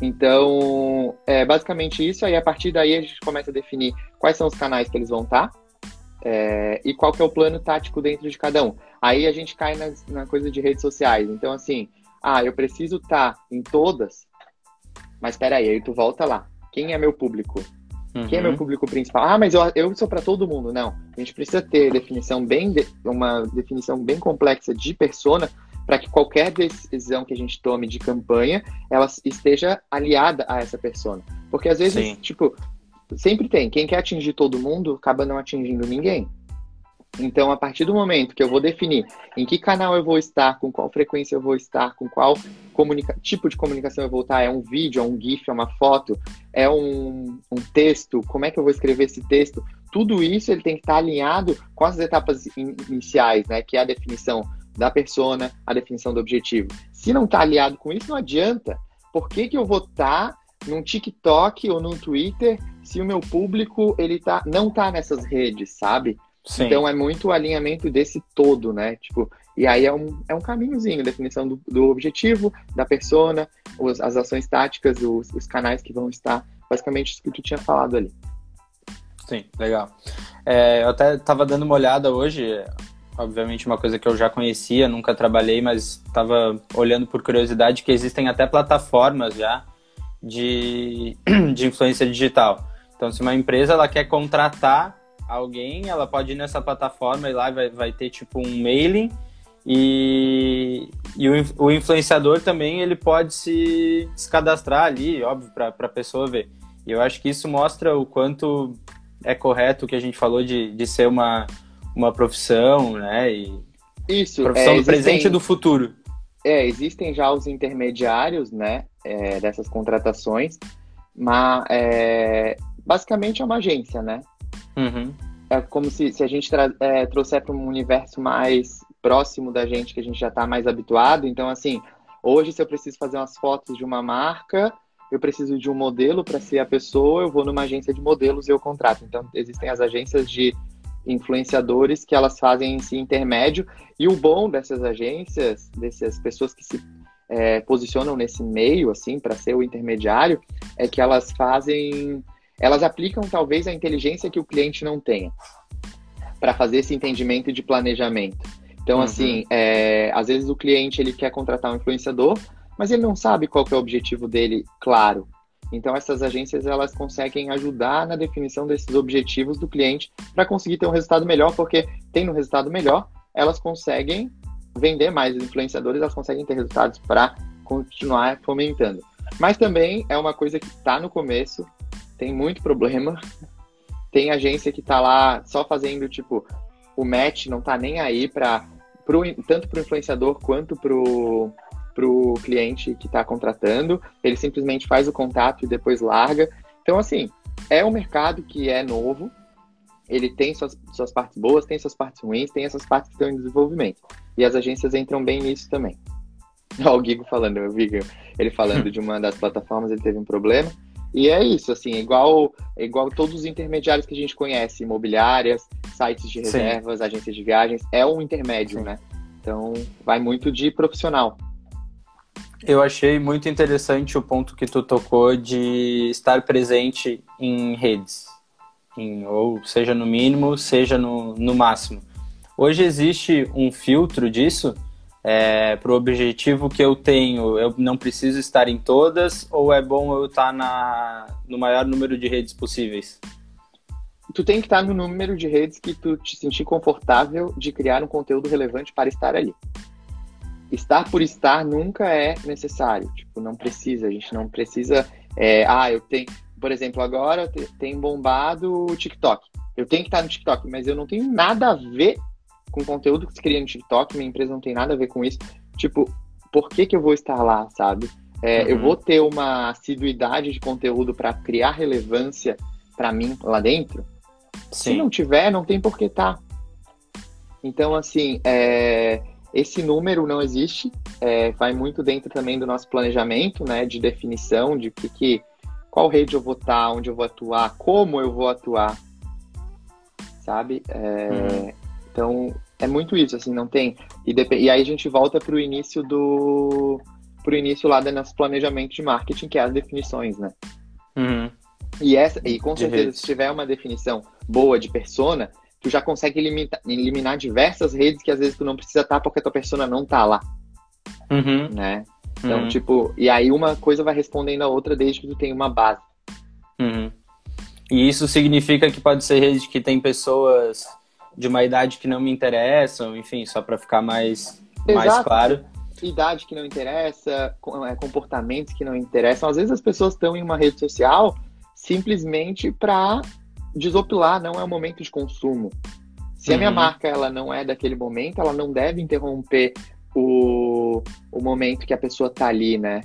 Então, é basicamente isso. Aí, a partir daí, a gente começa a definir quais são os canais que eles vão estar tá, é, e qual que é o plano tático dentro de cada um. Aí a gente cai nas, na coisa de redes sociais. Então, assim, ah, eu preciso estar tá em todas, mas peraí, aí tu volta lá. Quem é meu público? Uhum. Quem é meu uhum. público principal? Ah, mas eu, eu sou para todo mundo. Não. A gente precisa ter definição bem de, uma definição bem complexa de persona para que qualquer decisão que a gente tome de campanha, ela esteja aliada a essa persona. Porque às vezes, Sim. tipo, sempre tem, quem quer atingir todo mundo acaba não atingindo ninguém. Então, a partir do momento que eu vou definir em que canal eu vou estar, com qual frequência eu vou estar, com qual tipo de comunicação eu vou estar, é um vídeo, é um GIF, é uma foto, é um, um texto, como é que eu vou escrever esse texto, tudo isso ele tem que estar alinhado com as etapas iniciais, né? Que é a definição da persona, a definição do objetivo. Se não está aliado com isso, não adianta. Por que, que eu vou estar num TikTok ou num Twitter se o meu público ele tá, não está nessas redes, sabe? Sim. Então é muito o alinhamento desse todo, né? Tipo, e aí é um, é um caminhozinho, definição do, do objetivo, da persona, os, as ações táticas, os, os canais que vão estar, basicamente isso que tu tinha falado ali. Sim, legal. É, eu até estava dando uma olhada hoje, obviamente uma coisa que eu já conhecia, nunca trabalhei, mas estava olhando por curiosidade que existem até plataformas já de, [CLEARS THROAT] de influência digital. Então, se uma empresa ela quer contratar alguém, ela pode ir nessa plataforma e lá vai, vai ter tipo um mailing e, e o, o influenciador também ele pode se, se cadastrar ali, óbvio, para a pessoa ver. E eu acho que isso mostra o quanto é correto o que a gente falou de, de ser uma, uma profissão, né? E Isso. Profissão é, do presente e do futuro. É, existem já os intermediários, né? É, dessas contratações, mas é, basicamente é uma agência, né? Uhum. É como se, se a gente é, trouxer para um universo mais próximo da gente, que a gente já está mais habituado. Então, assim, hoje, se eu preciso fazer umas fotos de uma marca, eu preciso de um modelo para ser a pessoa, eu vou numa agência de modelos e eu contrato. Então, existem as agências de influenciadores que elas fazem esse intermédio. E o bom dessas agências, dessas pessoas que se é, posicionam nesse meio, assim, para ser o intermediário, é que elas fazem, elas aplicam talvez a inteligência que o cliente não tenha para fazer esse entendimento de planejamento. Então, uhum. assim, é, às vezes o cliente ele quer contratar um influenciador, mas ele não sabe qual é o objetivo dele claro. Então essas agências elas conseguem ajudar na definição desses objetivos do cliente para conseguir ter um resultado melhor, porque tendo um resultado melhor, elas conseguem vender mais os influenciadores, elas conseguem ter resultados para continuar fomentando. Mas também é uma coisa que está no começo, tem muito problema. Tem agência que está lá só fazendo tipo o match, não está nem aí para tanto para o influenciador quanto para o para o cliente que está contratando, ele simplesmente faz o contato e depois larga. Então, assim, é um mercado que é novo, ele tem suas, suas partes boas, tem suas partes ruins, tem essas partes que estão em desenvolvimento. E as agências entram bem nisso também. [LAUGHS] Ó, o Gigo falando, eu vi ele falando [LAUGHS] de uma das plataformas, ele teve um problema. E é isso, assim, igual, igual todos os intermediários que a gente conhece, imobiliárias, sites de reservas, Sim. agências de viagens, é um intermédio, Sim. né? Então, vai muito de profissional. Eu achei muito interessante o ponto que tu tocou de estar presente em redes, em, ou seja no mínimo, seja no, no máximo. Hoje existe um filtro disso é, para o objetivo que eu tenho. Eu não preciso estar em todas ou é bom eu estar na, no maior número de redes possíveis? Tu tem que estar no número de redes que tu te sentir confortável de criar um conteúdo relevante para estar ali estar por estar nunca é necessário. Tipo, não precisa, a gente não precisa É, ah, eu tenho, por exemplo, agora tem bombado o TikTok. Eu tenho que estar no TikTok, mas eu não tenho nada a ver com conteúdo que se cria no TikTok, minha empresa não tem nada a ver com isso. Tipo, por que, que eu vou estar lá, sabe? É, uhum. Eu vou ter uma assiduidade de conteúdo para criar relevância para mim lá dentro? Sim. Se não tiver, não tem por que estar. Tá. Então, assim, é, esse número não existe, é, vai muito dentro também do nosso planejamento, né, de definição de que, que qual rede eu vou estar, tá, onde eu vou atuar, como eu vou atuar, sabe? É, uhum. Então, é muito isso, assim, não tem. E, e aí a gente volta para o início do. Pro início lá do nosso planejamento de marketing, que é as definições, né? Uhum. E, essa, e com certeza, se tiver uma definição boa de persona, tu já consegue eliminar, eliminar diversas redes que às vezes tu não precisa estar porque a tua persona não tá lá. Uhum. Né? Então, uhum. tipo, e aí uma coisa vai respondendo a outra desde que tu tem uma base. Uhum. E isso significa que pode ser rede que tem pessoas de uma idade que não me interessam, enfim, só para ficar mais, mais claro. Idade que não interessa, é, comportamentos que não interessam. Às vezes as pessoas estão em uma rede social simplesmente para desopilar, não é o momento de consumo. Se uhum. a minha uhum. marca ela não é daquele momento, ela não deve interromper o, o momento que a pessoa tá ali, né?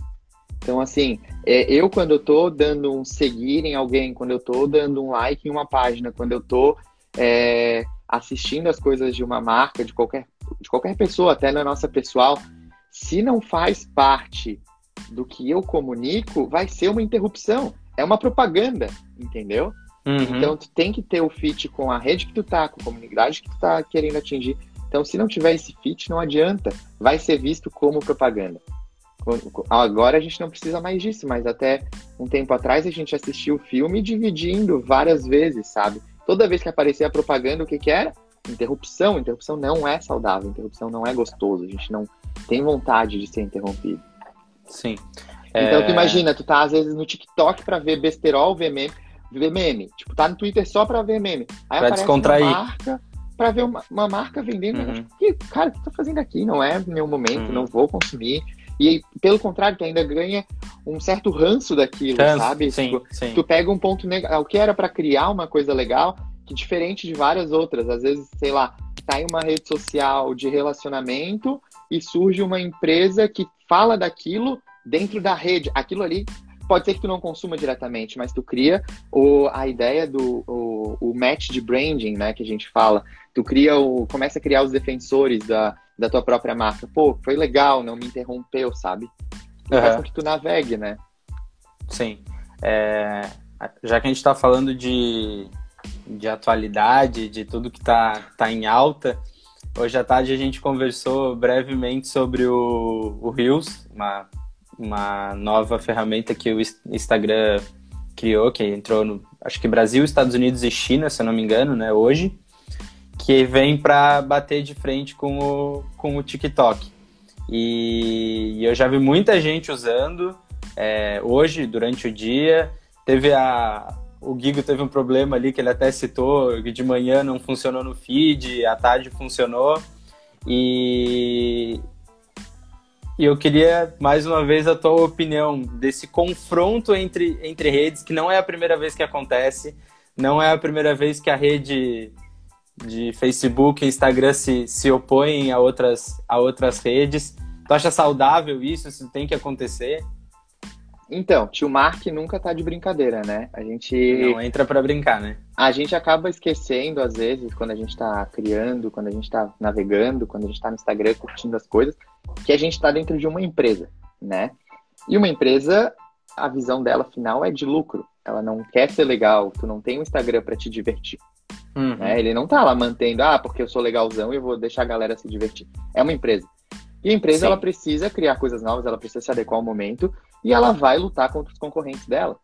Então, assim, é, eu quando eu tô dando um seguir em alguém, quando eu tô dando um like em uma página, quando eu tô é, assistindo as coisas de uma marca, de qualquer, de qualquer pessoa, até na nossa pessoal, se não faz parte do que eu comunico, vai ser uma interrupção. É uma propaganda, entendeu? Uhum. Então, tu tem que ter o fit com a rede que tu tá, com a comunidade que tu tá querendo atingir. Então, se não tiver esse fit, não adianta. Vai ser visto como propaganda. Agora a gente não precisa mais disso, mas até um tempo atrás a gente assistiu o filme dividindo várias vezes, sabe? Toda vez que aparecia a propaganda, o que que era? Interrupção. Interrupção não é saudável, interrupção não é gostoso. A gente não tem vontade de ser interrompido. Sim. Então é... tu imagina, tu tá às vezes no TikTok para ver besterol, ver meme, ver meme. Tipo, tá no Twitter só pra ver meme. Aí pra aparece descontrair. uma marca pra ver uma, uma marca vendendo. Uhum. Tipo, cara, o que tá fazendo aqui? Não é meu momento, uhum. não vou consumir. E pelo contrário, tu ainda ganha um certo ranço daquilo, ranço, sabe? Sim, tipo, sim. Tu pega um ponto negativo. O que era para criar uma coisa legal, que diferente de várias outras. Às vezes, sei lá, tá em uma rede social de relacionamento e surge uma empresa que fala daquilo dentro da rede. Aquilo ali pode ser que tu não consuma diretamente, mas tu cria o, a ideia do o, o match de branding, né, que a gente fala. Tu cria o, começa a criar os defensores da, da tua própria marca. Pô, foi legal, não me interrompeu, sabe? Uhum. Faz com que tu navegue, né? Sim. É, já que a gente está falando de, de atualidade, de tudo que está tá em alta, hoje à tarde a gente conversou brevemente sobre o, o Reels, uma uma nova ferramenta que o Instagram criou, que entrou no, acho que Brasil, Estados Unidos e China, se eu não me engano, né, hoje, que vem para bater de frente com o, com o TikTok. E, eu já vi muita gente usando é, hoje, durante o dia. Teve a. O Gigo teve um problema ali que ele até citou, que de manhã não funcionou no feed, à tarde funcionou. E, e eu queria, mais uma vez, a tua opinião desse confronto entre, entre redes, que não é a primeira vez que acontece, não é a primeira vez que a rede de Facebook e Instagram se, se opõem a outras, a outras redes. Tu acha saudável isso? Isso tem que acontecer? Então, tio Mark nunca tá de brincadeira, né? A gente. Não entra para brincar, né? A gente acaba esquecendo, às vezes, quando a gente tá criando, quando a gente tá navegando, quando a gente tá no Instagram curtindo as coisas, que a gente está dentro de uma empresa, né? E uma empresa, a visão dela final é de lucro. Ela não quer ser legal, tu não tem um Instagram para te divertir. Uhum. Né? Ele não tá lá mantendo, ah, porque eu sou legalzão e eu vou deixar a galera se divertir. É uma empresa. E a empresa, Sim. ela precisa criar coisas novas, ela precisa se adequar ao momento e ela vai lutar contra os concorrentes dela.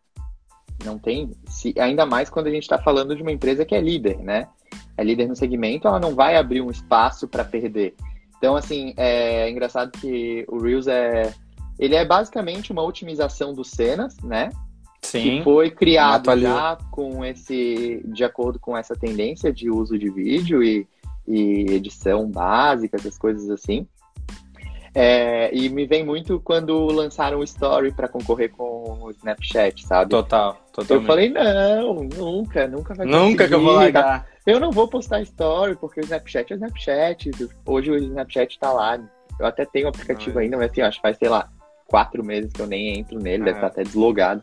Não tem, se, ainda mais quando a gente está falando de uma empresa que é líder, né? É líder no segmento, ela não vai abrir um espaço para perder. Então, assim, é engraçado que o Reels é. Ele é basicamente uma otimização dos cenas, né? Sim. Que foi criado já com esse. de acordo com essa tendência de uso de vídeo e, e edição básica, essas coisas assim. É, e me vem muito quando lançaram o Story para concorrer com o Snapchat, sabe? Total, total. Eu falei, não, nunca, nunca vai Nunca que eu vou largar. Eu não vou postar Story, porque o Snapchat é o Snapchat. Hoje o Snapchat tá lá. Eu até tenho o aplicativo ainda, mas assim, acho que faz, sei lá, quatro meses que eu nem entro nele, deve estar até deslogado.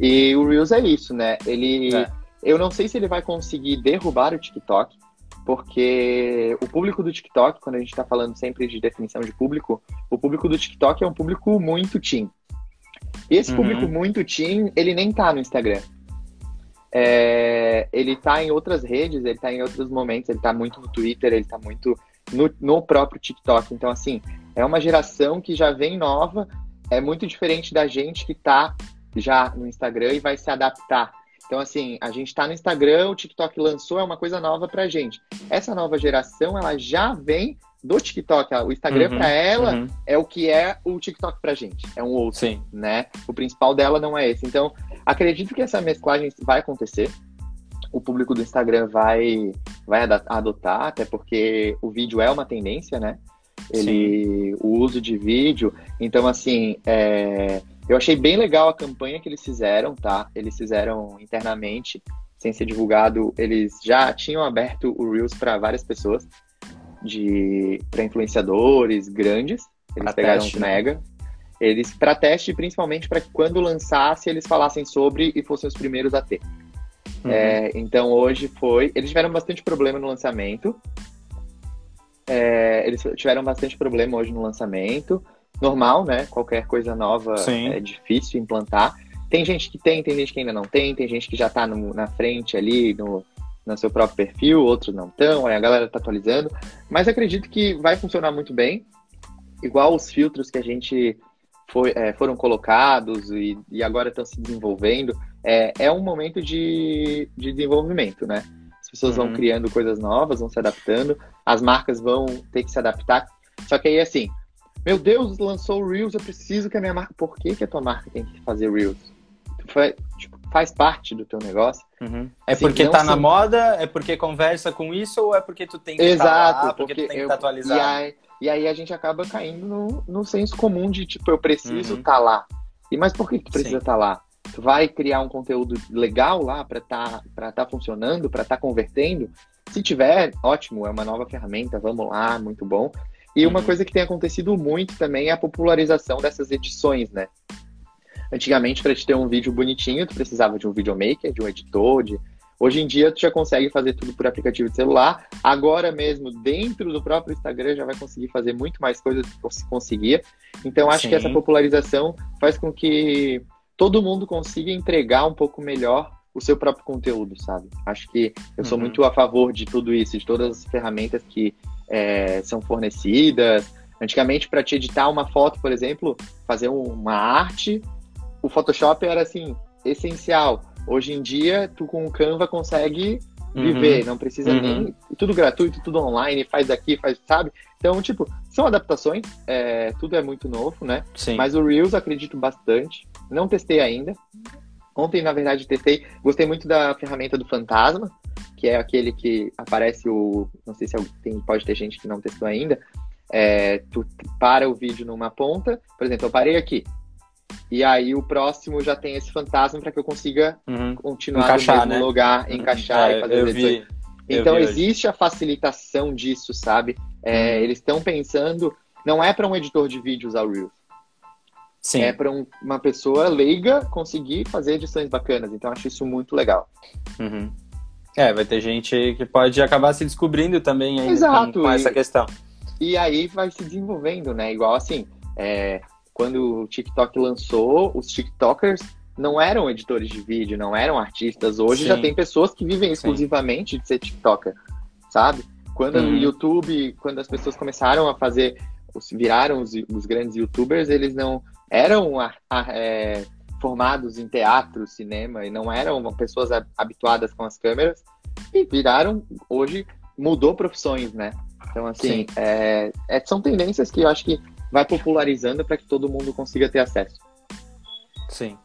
E o Reels é isso, né? Ele. É. Eu não sei se ele vai conseguir derrubar o TikTok, porque o público do TikTok, quando a gente está falando sempre de definição de público, o público do TikTok é um público muito teen. E esse uhum. público muito teen, ele nem tá no Instagram. É, ele tá em outras redes, ele tá em outros momentos, ele tá muito no Twitter, ele tá muito no, no próprio TikTok. Então, assim, é uma geração que já vem nova, é muito diferente da gente que tá já no Instagram e vai se adaptar então, assim, a gente está no Instagram, o TikTok lançou, é uma coisa nova pra gente. Essa nova geração, ela já vem do TikTok. O Instagram uhum, para ela uhum. é o que é o TikTok pra gente. É um outro, Sim. né? O principal dela não é esse. Então, acredito que essa mesclagem vai acontecer. O público do Instagram vai, vai adotar, até porque o vídeo é uma tendência, né? Ele, Sim. o uso de vídeo. Então, assim, é, eu achei bem legal a campanha que eles fizeram, tá? Eles fizeram internamente, sem ser divulgado, eles já tinham aberto o Reels para várias pessoas, de para influenciadores grandes. Eles pra pegaram teste, né? mega. Né? Eles para teste, principalmente para que quando lançasse eles falassem sobre e fossem os primeiros a ter. Uhum. É, então hoje foi. Eles tiveram bastante problema no lançamento. É, eles tiveram bastante problema hoje no lançamento normal, né? Qualquer coisa nova Sim. é difícil implantar. Tem gente que tem, tem gente que ainda não tem, tem gente que já está na frente ali, no, no seu próprio perfil, outros não estão, aí a galera está atualizando. Mas acredito que vai funcionar muito bem. Igual os filtros que a gente foi, é, foram colocados e, e agora estão se desenvolvendo. É, é um momento de, de desenvolvimento, né? As pessoas uhum. vão criando coisas novas, vão se adaptando, as marcas vão ter que se adaptar. Só que aí, assim, meu Deus, lançou o Reels, eu preciso que a minha marca. Por que, que a tua marca tem que fazer Reels? Faz, tipo, faz parte do teu negócio. Uhum. É assim, porque tá se... na moda, é porque conversa com isso, ou é porque tu tem que Exato, estar lá, porque, porque tu tem que estar atualizado? E aí, e aí, a gente acaba caindo no, no senso comum de, tipo, eu preciso estar uhum. tá lá. E mas por que tu precisa estar tá lá? Tu vai criar um conteúdo legal lá para tá, para tá funcionando, para estar tá convertendo? Se tiver, ótimo, é uma nova ferramenta, vamos lá, muito bom. E uma uhum. coisa que tem acontecido muito também é a popularização dessas edições, né? Antigamente, para te ter um vídeo bonitinho, tu precisava de um videomaker, de um editor, de... Hoje em dia, tu já consegue fazer tudo por aplicativo de celular. Agora mesmo, dentro do próprio Instagram, já vai conseguir fazer muito mais coisas do que se conseguia. Então, acho Sim. que essa popularização faz com que todo mundo consiga entregar um pouco melhor o seu próprio conteúdo, sabe? Acho que eu sou uhum. muito a favor de tudo isso, de todas as ferramentas que é, são fornecidas. Antigamente, para te editar uma foto, por exemplo, fazer uma arte, o Photoshop era assim, essencial. Hoje em dia, tu com o Canva consegue viver, uhum. não precisa uhum. nem. Tudo gratuito, tudo online, faz aqui, faz, sabe? Então, tipo, são adaptações, é, tudo é muito novo, né? Sim. Mas o Reels acredito bastante. Não testei ainda. Ontem, na verdade, testei. Gostei muito da ferramenta do Fantasma, que é aquele que aparece o. Não sei se tem, pode ter gente que não testou ainda. É, tu para o vídeo numa ponta, por exemplo, eu parei aqui. E aí o próximo já tem esse fantasma para que eu consiga uhum. continuar encaixar, no mesmo né? lugar, uhum. encaixar é, e fazer as edições. Então existe a facilitação disso, sabe? É, uhum. Eles estão pensando, não é para um editor de vídeo usar o Reels. Sim. É para um, uma pessoa leiga conseguir fazer edições bacanas. Então acho isso muito legal. Uhum. É, vai ter gente que pode acabar se descobrindo também aí Exato, com, com essa questão. E aí vai se desenvolvendo, né? Igual assim, é, quando o TikTok lançou, os TikTokers não eram editores de vídeo, não eram artistas. Hoje Sim. já tem pessoas que vivem exclusivamente Sim. de ser TikToker, sabe? Quando hum. o YouTube, quando as pessoas começaram a fazer, viraram os, os grandes YouTubers, eles não eram a, a, é, formados em teatro, cinema, e não eram pessoas habituadas com as câmeras, e viraram, hoje, mudou profissões, né? Então, assim, é, é, são tendências que eu acho que vai popularizando para que todo mundo consiga ter acesso. Sim.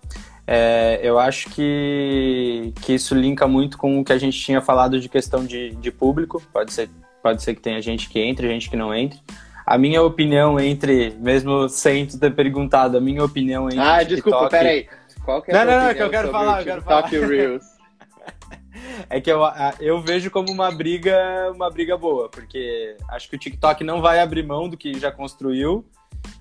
É, eu acho que, que isso linka muito com o que a gente tinha falado de questão de, de público. Pode ser, pode ser que tenha gente que entre, gente que não entre. A minha opinião entre, mesmo sem ter perguntado, a minha opinião entre. Ah, TikTok... desculpa, peraí. Qual que é a não, não, não, que eu quero falar, eu quero falar. Reels? é que eu, [LAUGHS] eu vejo como uma briga, uma briga boa, porque acho que o TikTok não vai abrir mão do que já construiu.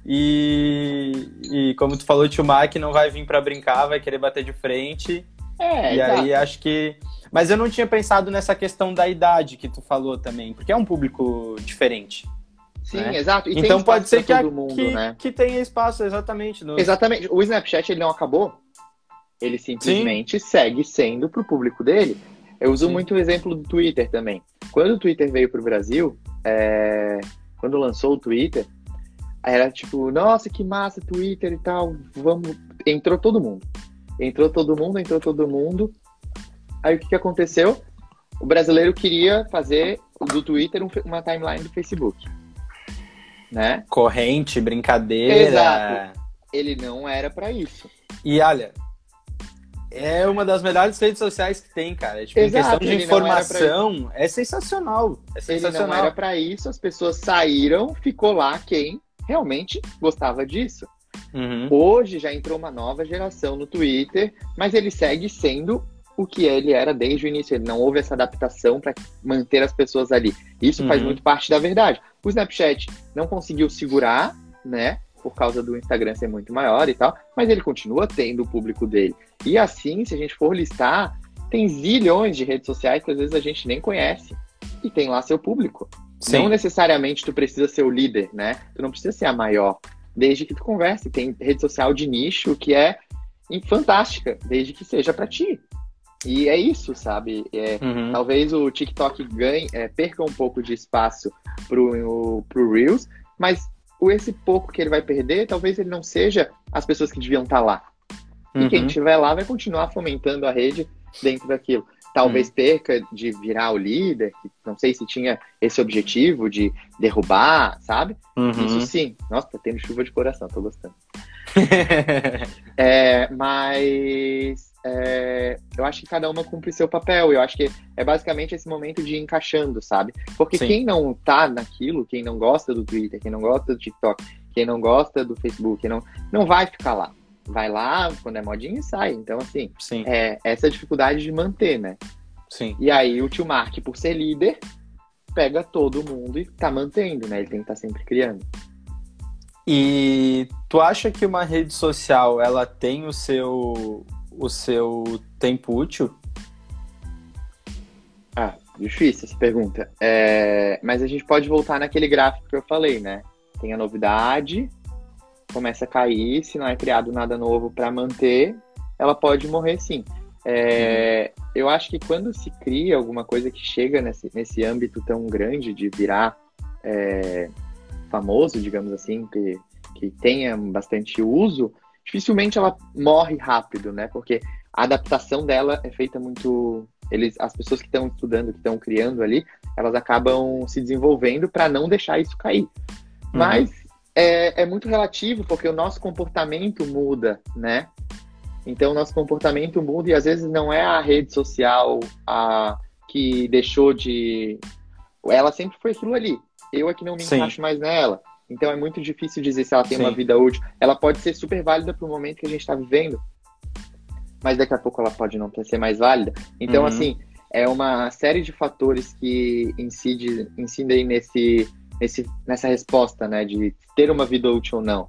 E, e como tu falou, o Tio Mac não vai vir para brincar, vai querer bater de frente. É, e exato. aí acho que. Mas eu não tinha pensado nessa questão da idade que tu falou também, porque é um público diferente. Sim, né? exato. E então pode ser que, a, mundo, que, né? que tenha espaço, exatamente. No... Exatamente. O Snapchat ele não acabou. Ele simplesmente Sim. segue sendo pro público dele. Eu uso Sim. muito o exemplo do Twitter também. Quando o Twitter veio pro Brasil, é... quando lançou o Twitter, era tipo, nossa, que massa, Twitter e tal, vamos. Entrou todo mundo. Entrou todo mundo, entrou todo mundo. Aí o que, que aconteceu? O brasileiro queria fazer do Twitter uma timeline do Facebook. Né? Corrente, brincadeira. Exato. Ele não era para isso. E olha, é uma das melhores redes sociais que tem, cara. Tipo, Exato, em questão de informação, é sensacional. É sensacional. Ele não era para isso, as pessoas saíram, ficou lá quem realmente gostava disso. Uhum. Hoje já entrou uma nova geração no Twitter, mas ele segue sendo o que ele era desde o início. Ele não houve essa adaptação para manter as pessoas ali. Isso uhum. faz muito parte da verdade. O Snapchat não conseguiu segurar, né? Por causa do Instagram ser muito maior e tal, mas ele continua tendo o público dele. E assim, se a gente for listar, tem zilhões de redes sociais que às vezes a gente nem conhece e tem lá seu público. Sim. Não necessariamente tu precisa ser o líder, né? Tu não precisa ser a maior, desde que tu converse. Tem rede social de nicho que é fantástica, desde que seja para ti. E é isso, sabe? É, uhum. Talvez o TikTok ganhe, é, perca um pouco de espaço pro, pro Reels, mas o esse pouco que ele vai perder, talvez ele não seja as pessoas que deviam estar tá lá. E quem estiver uhum. lá vai continuar fomentando a rede dentro daquilo talvez hum. perca de virar o líder, não sei se tinha esse objetivo de derrubar, sabe? Uhum. Isso sim. Nossa, tá tendo chuva de coração, tô gostando. [LAUGHS] é, mas é, eu acho que cada uma cumpre seu papel. Eu acho que é basicamente esse momento de ir encaixando, sabe? Porque sim. quem não tá naquilo, quem não gosta do Twitter, quem não gosta do TikTok, quem não gosta do Facebook, não, não vai ficar lá vai lá, quando é modinha e sai. Então, assim, Sim. é essa dificuldade de manter, né? Sim. E aí o tio Mark, por ser líder, pega todo mundo e tá mantendo, né? Ele tem que estar tá sempre criando. E tu acha que uma rede social ela tem o seu o seu tempo útil? Ah, difícil essa pergunta. É... Mas a gente pode voltar naquele gráfico que eu falei, né? Tem a novidade, começa a cair, se não é criado nada novo para manter, ela pode morrer sim. É, uhum. Eu acho que quando se cria alguma coisa que chega nesse, nesse âmbito tão grande de virar é, famoso, digamos assim, que, que tenha bastante uso, dificilmente ela morre rápido, né? Porque a adaptação dela é feita muito. Eles, as pessoas que estão estudando, que estão criando ali, elas acabam se desenvolvendo para não deixar isso cair. Uhum. Mas é, é muito relativo, porque o nosso comportamento muda, né? Então, o nosso comportamento muda e às vezes não é a rede social a, que deixou de. Ela sempre foi aquilo ali. Eu é que não me Sim. encaixo mais nela. Então, é muito difícil dizer se ela tem Sim. uma vida útil. Ela pode ser super válida para o momento que a gente está vivendo, mas daqui a pouco ela pode não ser mais válida. Então, uhum. assim, é uma série de fatores que incidem, incidem nesse nesse, nessa resposta, né? De ter uma vida útil ou não.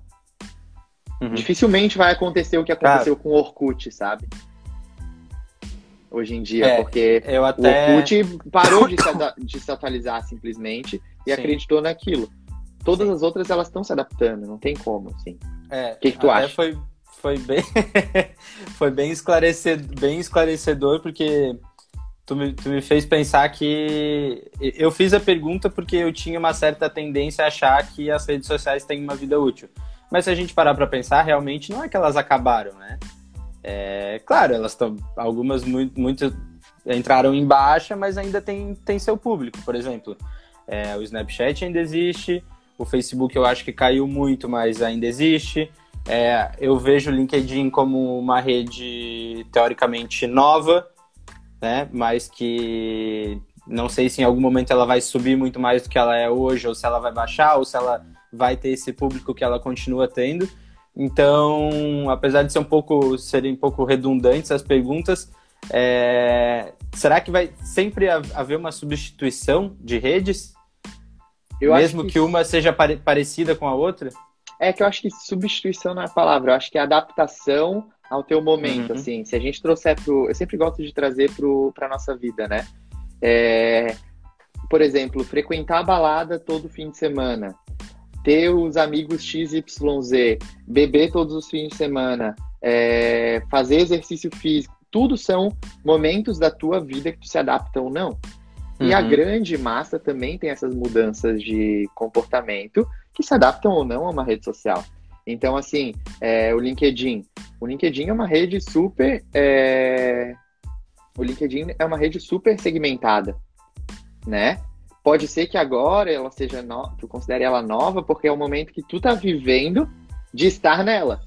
Uhum. Dificilmente vai acontecer o que aconteceu com o Orkut, sabe? Hoje em dia, é, porque até... o Orkut parou de se, [COUGHS] de se atualizar simplesmente e Sim. acreditou naquilo. Todas Sim. as outras elas estão se adaptando, não tem como, assim. É, o que, que tu acha? Foi, foi bem, [LAUGHS] foi bem esclarecedor, bem esclarecedor, porque tu me, tu me fez pensar que eu fiz a pergunta porque eu tinha uma certa tendência a achar que as redes sociais têm uma vida útil. Mas se a gente parar para pensar, realmente não é que elas acabaram, né? É, claro, elas estão algumas muito, muito entraram em baixa, mas ainda tem, tem seu público. Por exemplo, é, o Snapchat ainda existe, o Facebook eu acho que caiu muito, mas ainda existe. É, eu vejo o LinkedIn como uma rede teoricamente nova, né? Mas que não sei se em algum momento ela vai subir muito mais do que ela é hoje, ou se ela vai baixar, ou se ela vai ter esse público que ela continua tendo. Então, apesar de ser um pouco serem um pouco redundantes as perguntas, é... será que vai sempre haver uma substituição de redes? Eu Mesmo que... que... uma seja pare parecida com a outra? É que eu acho que substituição não é a palavra, eu acho que é adaptação ao teu momento, uhum. assim. Se a gente trouxer pro... Eu sempre gosto de trazer pro, pra nossa vida, né? É... Por exemplo, frequentar a balada todo fim de semana ter os amigos XYZ, beber todos os fins de semana, é, fazer exercício físico, tudo são momentos da tua vida que tu se adapta ou não. E a uhum. grande massa também tem essas mudanças de comportamento que se adaptam ou não a uma rede social. Então, assim, é, o LinkedIn. O LinkedIn é uma rede super. É... O LinkedIn é uma rede super segmentada, né? Pode ser que agora ela seja no... tu considere ela nova porque é o momento que tu tá vivendo de estar nela.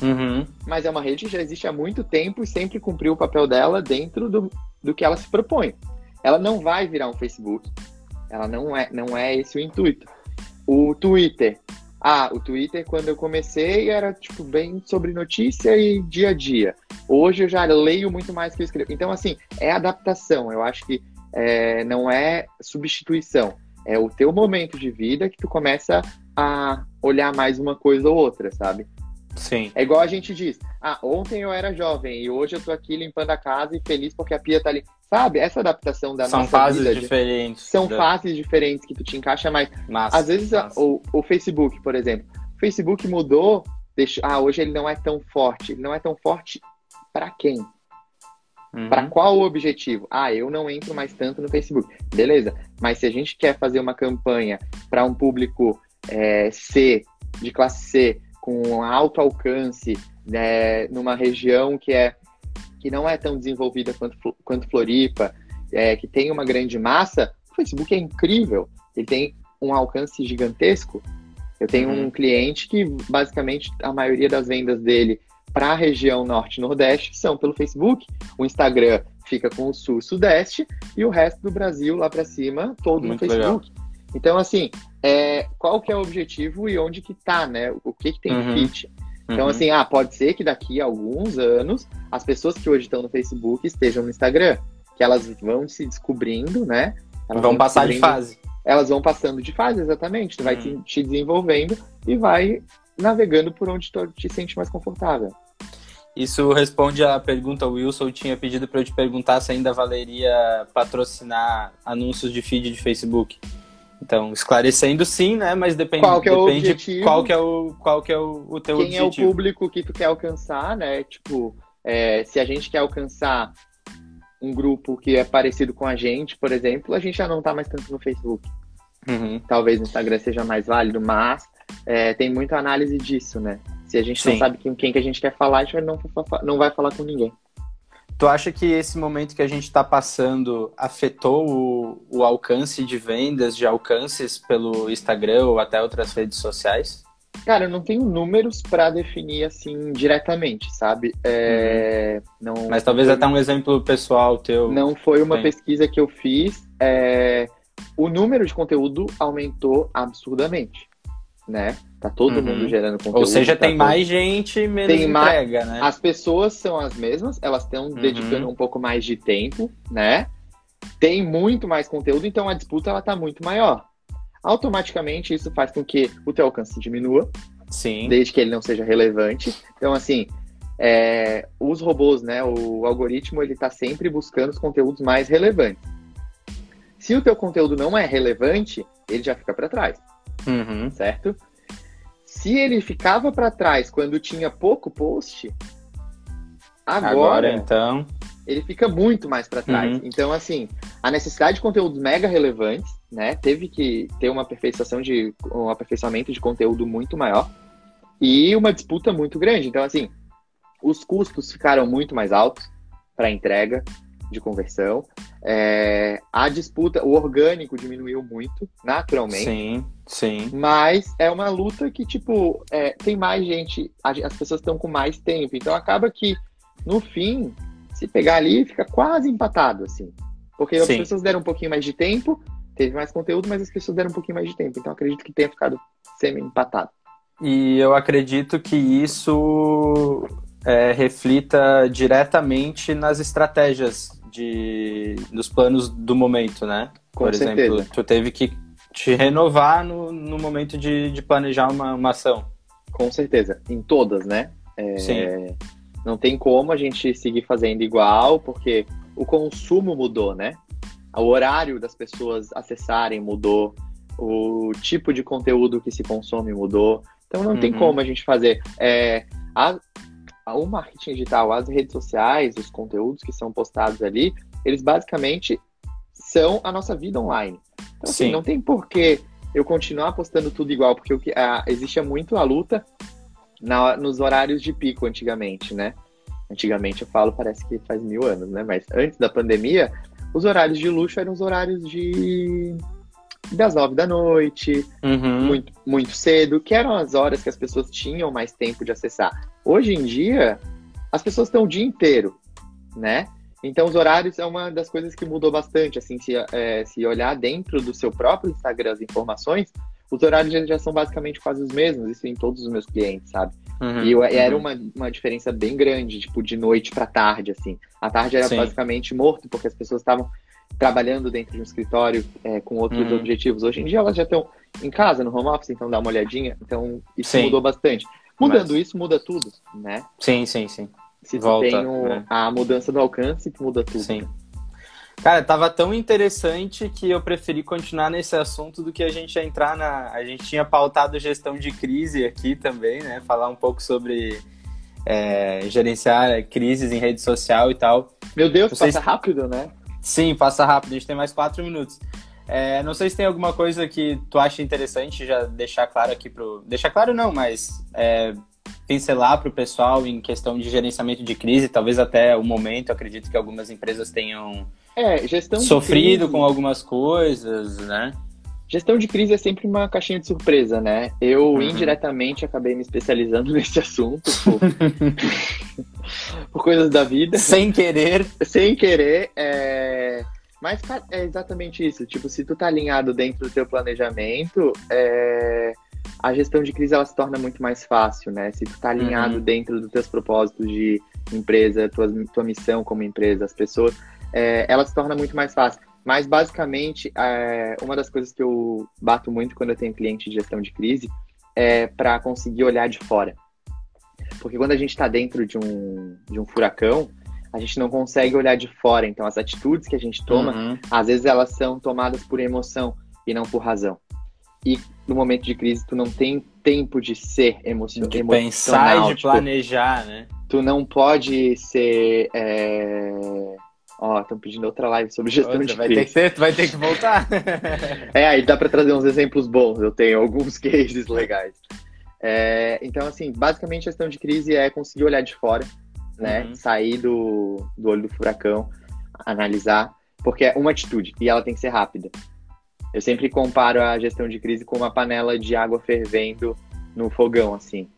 Uhum. Mas é uma rede que já existe há muito tempo e sempre cumpriu o papel dela dentro do, do que ela se propõe. Ela não vai virar um Facebook. Ela não é, não é esse o intuito. O Twitter. Ah, o Twitter, quando eu comecei, era tipo bem sobre notícia e dia a dia. Hoje eu já leio muito mais que eu escrevo. Então, assim, é adaptação. Eu acho que é, não é substituição. É o teu momento de vida que tu começa a olhar mais uma coisa ou outra, sabe? Sim. É igual a gente diz, ah, ontem eu era jovem e hoje eu tô aqui limpando a casa e feliz porque a pia tá ali. Sabe? Essa adaptação da São nossa fases vida, diferentes. São da... fases diferentes que tu te encaixa mais. Massa, Às vezes. O, o Facebook, por exemplo. O Facebook mudou, deixa... ah, hoje ele não é tão forte. Ele não é tão forte para quem? Uhum. Para qual o objetivo? Ah, eu não entro mais tanto no Facebook. Beleza, mas se a gente quer fazer uma campanha para um público é, C, de classe C, com alto alcance, né, numa região que, é, que não é tão desenvolvida quanto, quanto Floripa, é, que tem uma grande massa, o Facebook é incrível. Ele tem um alcance gigantesco. Eu tenho uhum. um cliente que, basicamente, a maioria das vendas dele para a região norte e nordeste são pelo Facebook. O Instagram fica com o sul e sudeste e o resto do Brasil lá para cima todo Muito no Facebook. Legal. Então assim, é, qual que é o objetivo e onde que tá, né? O que que tem uhum. fit? Então uhum. assim, ah, pode ser que daqui a alguns anos as pessoas que hoje estão no Facebook estejam no Instagram, que elas vão se descobrindo, né? Elas vão, vão passar de fase. Elas vão passando de fase, exatamente. Tu vai uhum. te, te desenvolvendo e vai navegando por onde tu te sente mais confortável. Isso responde à pergunta, o Wilson tinha pedido para eu te perguntar se ainda valeria patrocinar anúncios de feed de Facebook. Então, esclarecendo sim, né? Mas depende, qual que é depende o objetivo, qual que é o, qual que é o, o teu quem objetivo. Quem é o público que tu quer alcançar, né? Tipo, é, se a gente quer alcançar um grupo que é parecido com a gente, por exemplo, a gente já não tá mais tanto no Facebook. Uhum. Talvez no Instagram seja mais válido, mas é, tem muita análise disso, né? Se a gente Sim. não sabe com quem que a gente quer falar, a gente não, não vai falar com ninguém. Tu acha que esse momento que a gente está passando afetou o, o, alcance de vendas, de alcances pelo Instagram ou até outras redes sociais? Cara, eu não tenho números para definir assim diretamente, sabe? É, uhum. não, Mas talvez até um exemplo pessoal teu. Não foi uma pesquisa que eu fiz. É, o número de conteúdo aumentou absurdamente né? Tá todo uhum. mundo gerando conteúdo. Ou seja, tá tem todo... mais gente, menos tem entrega, mais... né? As pessoas são as mesmas, elas estão uhum. dedicando um pouco mais de tempo, né? Tem muito mais conteúdo, então a disputa ela tá muito maior. Automaticamente isso faz com que o teu alcance diminua. Sim. Desde que ele não seja relevante. Então, assim, é, os robôs, né? O algoritmo, ele tá sempre buscando os conteúdos mais relevantes. Se o teu conteúdo não é relevante, ele já fica para trás. Uhum. Certo? Se ele ficava para trás quando tinha pouco post, agora, agora, então ele fica muito mais para trás. Uhum. Então, assim, a necessidade de conteúdos mega relevantes, né? Teve que ter uma aperfeiçoação de um aperfeiçoamento de conteúdo muito maior e uma disputa muito grande. Então, assim, os custos ficaram muito mais altos para entrega de conversão. É, a disputa, o orgânico diminuiu muito, naturalmente. Sim, sim. Mas é uma luta que, tipo, é, tem mais gente, as pessoas estão com mais tempo. Então acaba que, no fim, se pegar ali, fica quase empatado, assim. Porque Sim. as pessoas deram um pouquinho mais de tempo, teve mais conteúdo, mas as pessoas deram um pouquinho mais de tempo. Então acredito que tenha ficado semi-empatado. E eu acredito que isso é, reflita diretamente nas estratégias de, dos planos do momento, né? Com Por certeza. exemplo, tu teve que te renovar no, no momento de, de planejar uma, uma ação. Com certeza, em todas, né? É, Sim. Não tem como a gente seguir fazendo igual, porque o consumo mudou, né? O horário das pessoas acessarem mudou, o tipo de conteúdo que se consome mudou. Então não uhum. tem como a gente fazer. É, a, o marketing digital, as redes sociais, os conteúdos que são postados ali, eles basicamente são a nossa vida online. Então, assim, não tem porquê eu continuar postando tudo igual, porque o que, a, existia muito a luta na, nos horários de pico antigamente, né? Antigamente eu falo, parece que faz mil anos, né? Mas antes da pandemia, os horários de luxo eram os horários de das nove da noite, uhum. muito, muito cedo, que eram as horas que as pessoas tinham mais tempo de acessar. Hoje em dia, as pessoas estão o dia inteiro, né? Então, os horários é uma das coisas que mudou bastante. Assim, se, é, se olhar dentro do seu próprio Instagram as informações, os horários já, já, são basicamente quase os mesmos, isso em todos os meus clientes, sabe? Uhum, e, eu, era uhum. uma, uma diferença bem grande, tipo, de noite para tarde, assim. A tarde era Sim. basicamente morto, porque as pessoas estavam trabalhando dentro de um escritório é, com outros uhum. objetivos. Hoje em dia elas já estão em casa, no home office, então dá uma olhadinha. Então, isso sim. mudou bastante. Mudando Mas... isso, muda tudo, né? Sim, sim, sim. Se Volta, tem o, né? a mudança do alcance, muda tudo. Sim. Cara, tava tão interessante que eu preferi continuar nesse assunto do que a gente entrar na. A gente tinha pautado gestão de crise aqui também, né? Falar um pouco sobre é, gerenciar crises em rede social e tal. Meu Deus, Vocês... passa rápido, né? Sim, passa rápido. A gente tem mais quatro minutos. É, não sei se tem alguma coisa que tu acha interessante já deixar claro aqui pro. Deixar claro não, mas é, pincelar para o pessoal em questão de gerenciamento de crise, talvez até o momento, acredito que algumas empresas tenham é, sofrido com algumas coisas, né? Gestão de crise é sempre uma caixinha de surpresa, né? Eu uhum. indiretamente acabei me especializando [LAUGHS] nesse assunto por, por coisas da vida. Sem querer. Sem querer. É... Mas é exatamente isso. Tipo, se tu tá alinhado dentro do teu planejamento, é a gestão de crise ela se torna muito mais fácil, né? Se tu está alinhado uhum. dentro dos teus propósitos de empresa, tua, tua missão como empresa, as pessoas, é, ela se torna muito mais fácil. Mas, basicamente, é, uma das coisas que eu bato muito quando eu tenho cliente de gestão de crise é para conseguir olhar de fora. Porque quando a gente está dentro de um, de um furacão, a gente não consegue olhar de fora. Então, as atitudes que a gente toma, uhum. às vezes elas são tomadas por emoção e não por razão. E no momento de crise, tu não tem tempo de ser emocional. De pensar e de tipo, planejar, né? Tu não pode ser. É... Ó, estão pedindo outra live sobre gestão outra, de vai crise. Ter que ser, vai ter que voltar. [LAUGHS] é, aí dá para trazer uns exemplos bons. Eu tenho alguns [LAUGHS] cases legais. É, então, assim, basicamente, gestão de crise é conseguir olhar de fora, né? Uhum. Sair do, do olho do furacão, analisar, porque é uma atitude e ela tem que ser rápida. Eu sempre comparo a gestão de crise com uma panela de água fervendo no fogão, assim.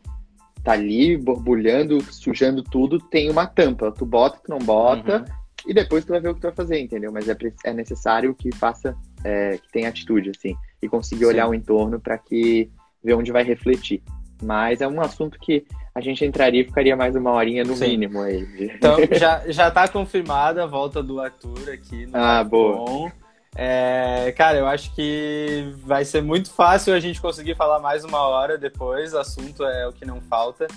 Tá ali borbulhando, sujando tudo, tem uma tampa. Tu bota, tu não bota, uhum. E depois tu vai ver o que tu vai fazer, entendeu? Mas é, é necessário que faça, é, que tenha atitude, assim, e conseguir Sim. olhar o entorno para que ver onde vai refletir. Mas é um assunto que a gente entraria e ficaria mais uma horinha no Sim. mínimo aí. Então, [LAUGHS] já, já tá confirmada a volta do Arthur aqui no Ah, boa. É, cara, eu acho que vai ser muito fácil a gente conseguir falar mais uma hora depois. O assunto é o que não falta.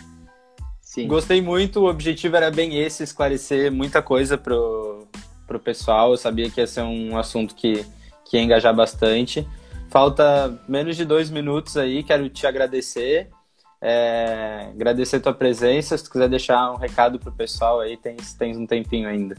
Sim. Gostei muito, o objetivo era bem esse, esclarecer muita coisa pro, pro pessoal. Eu sabia que ia ser um assunto que, que ia engajar bastante. Falta menos de dois minutos aí, quero te agradecer. É, agradecer a tua presença. Se tu quiser deixar um recado pro pessoal aí, tens, tens um tempinho ainda.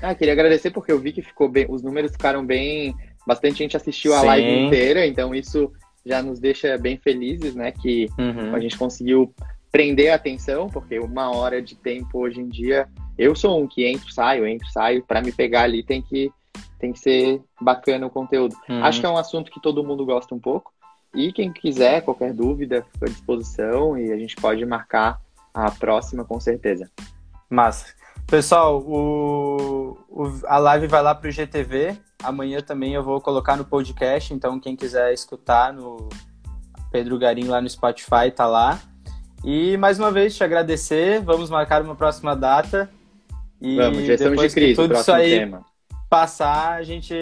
Ah, queria agradecer porque eu vi que ficou bem, os números ficaram bem, bastante gente assistiu a Sim. live inteira, então isso já nos deixa bem felizes, né? Que uhum. a gente conseguiu prender a atenção, porque uma hora de tempo hoje em dia, eu sou um que entro, saio, entro, saio, para me pegar ali tem que tem que ser bacana o conteúdo. Uhum. Acho que é um assunto que todo mundo gosta um pouco. E quem quiser, qualquer dúvida, fica à disposição e a gente pode marcar a próxima com certeza. Massa. Pessoal, o, o, a live vai lá pro GTV. Amanhã também eu vou colocar no podcast, então quem quiser escutar no Pedro Garim lá no Spotify tá lá. E mais uma vez te agradecer, vamos marcar uma próxima data. E vamos, gestão depois de crise, tudo isso aí tema. passar, a gente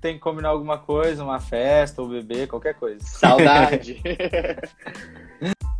tem que combinar alguma coisa, uma festa ou beber, qualquer coisa. Saudade! [LAUGHS]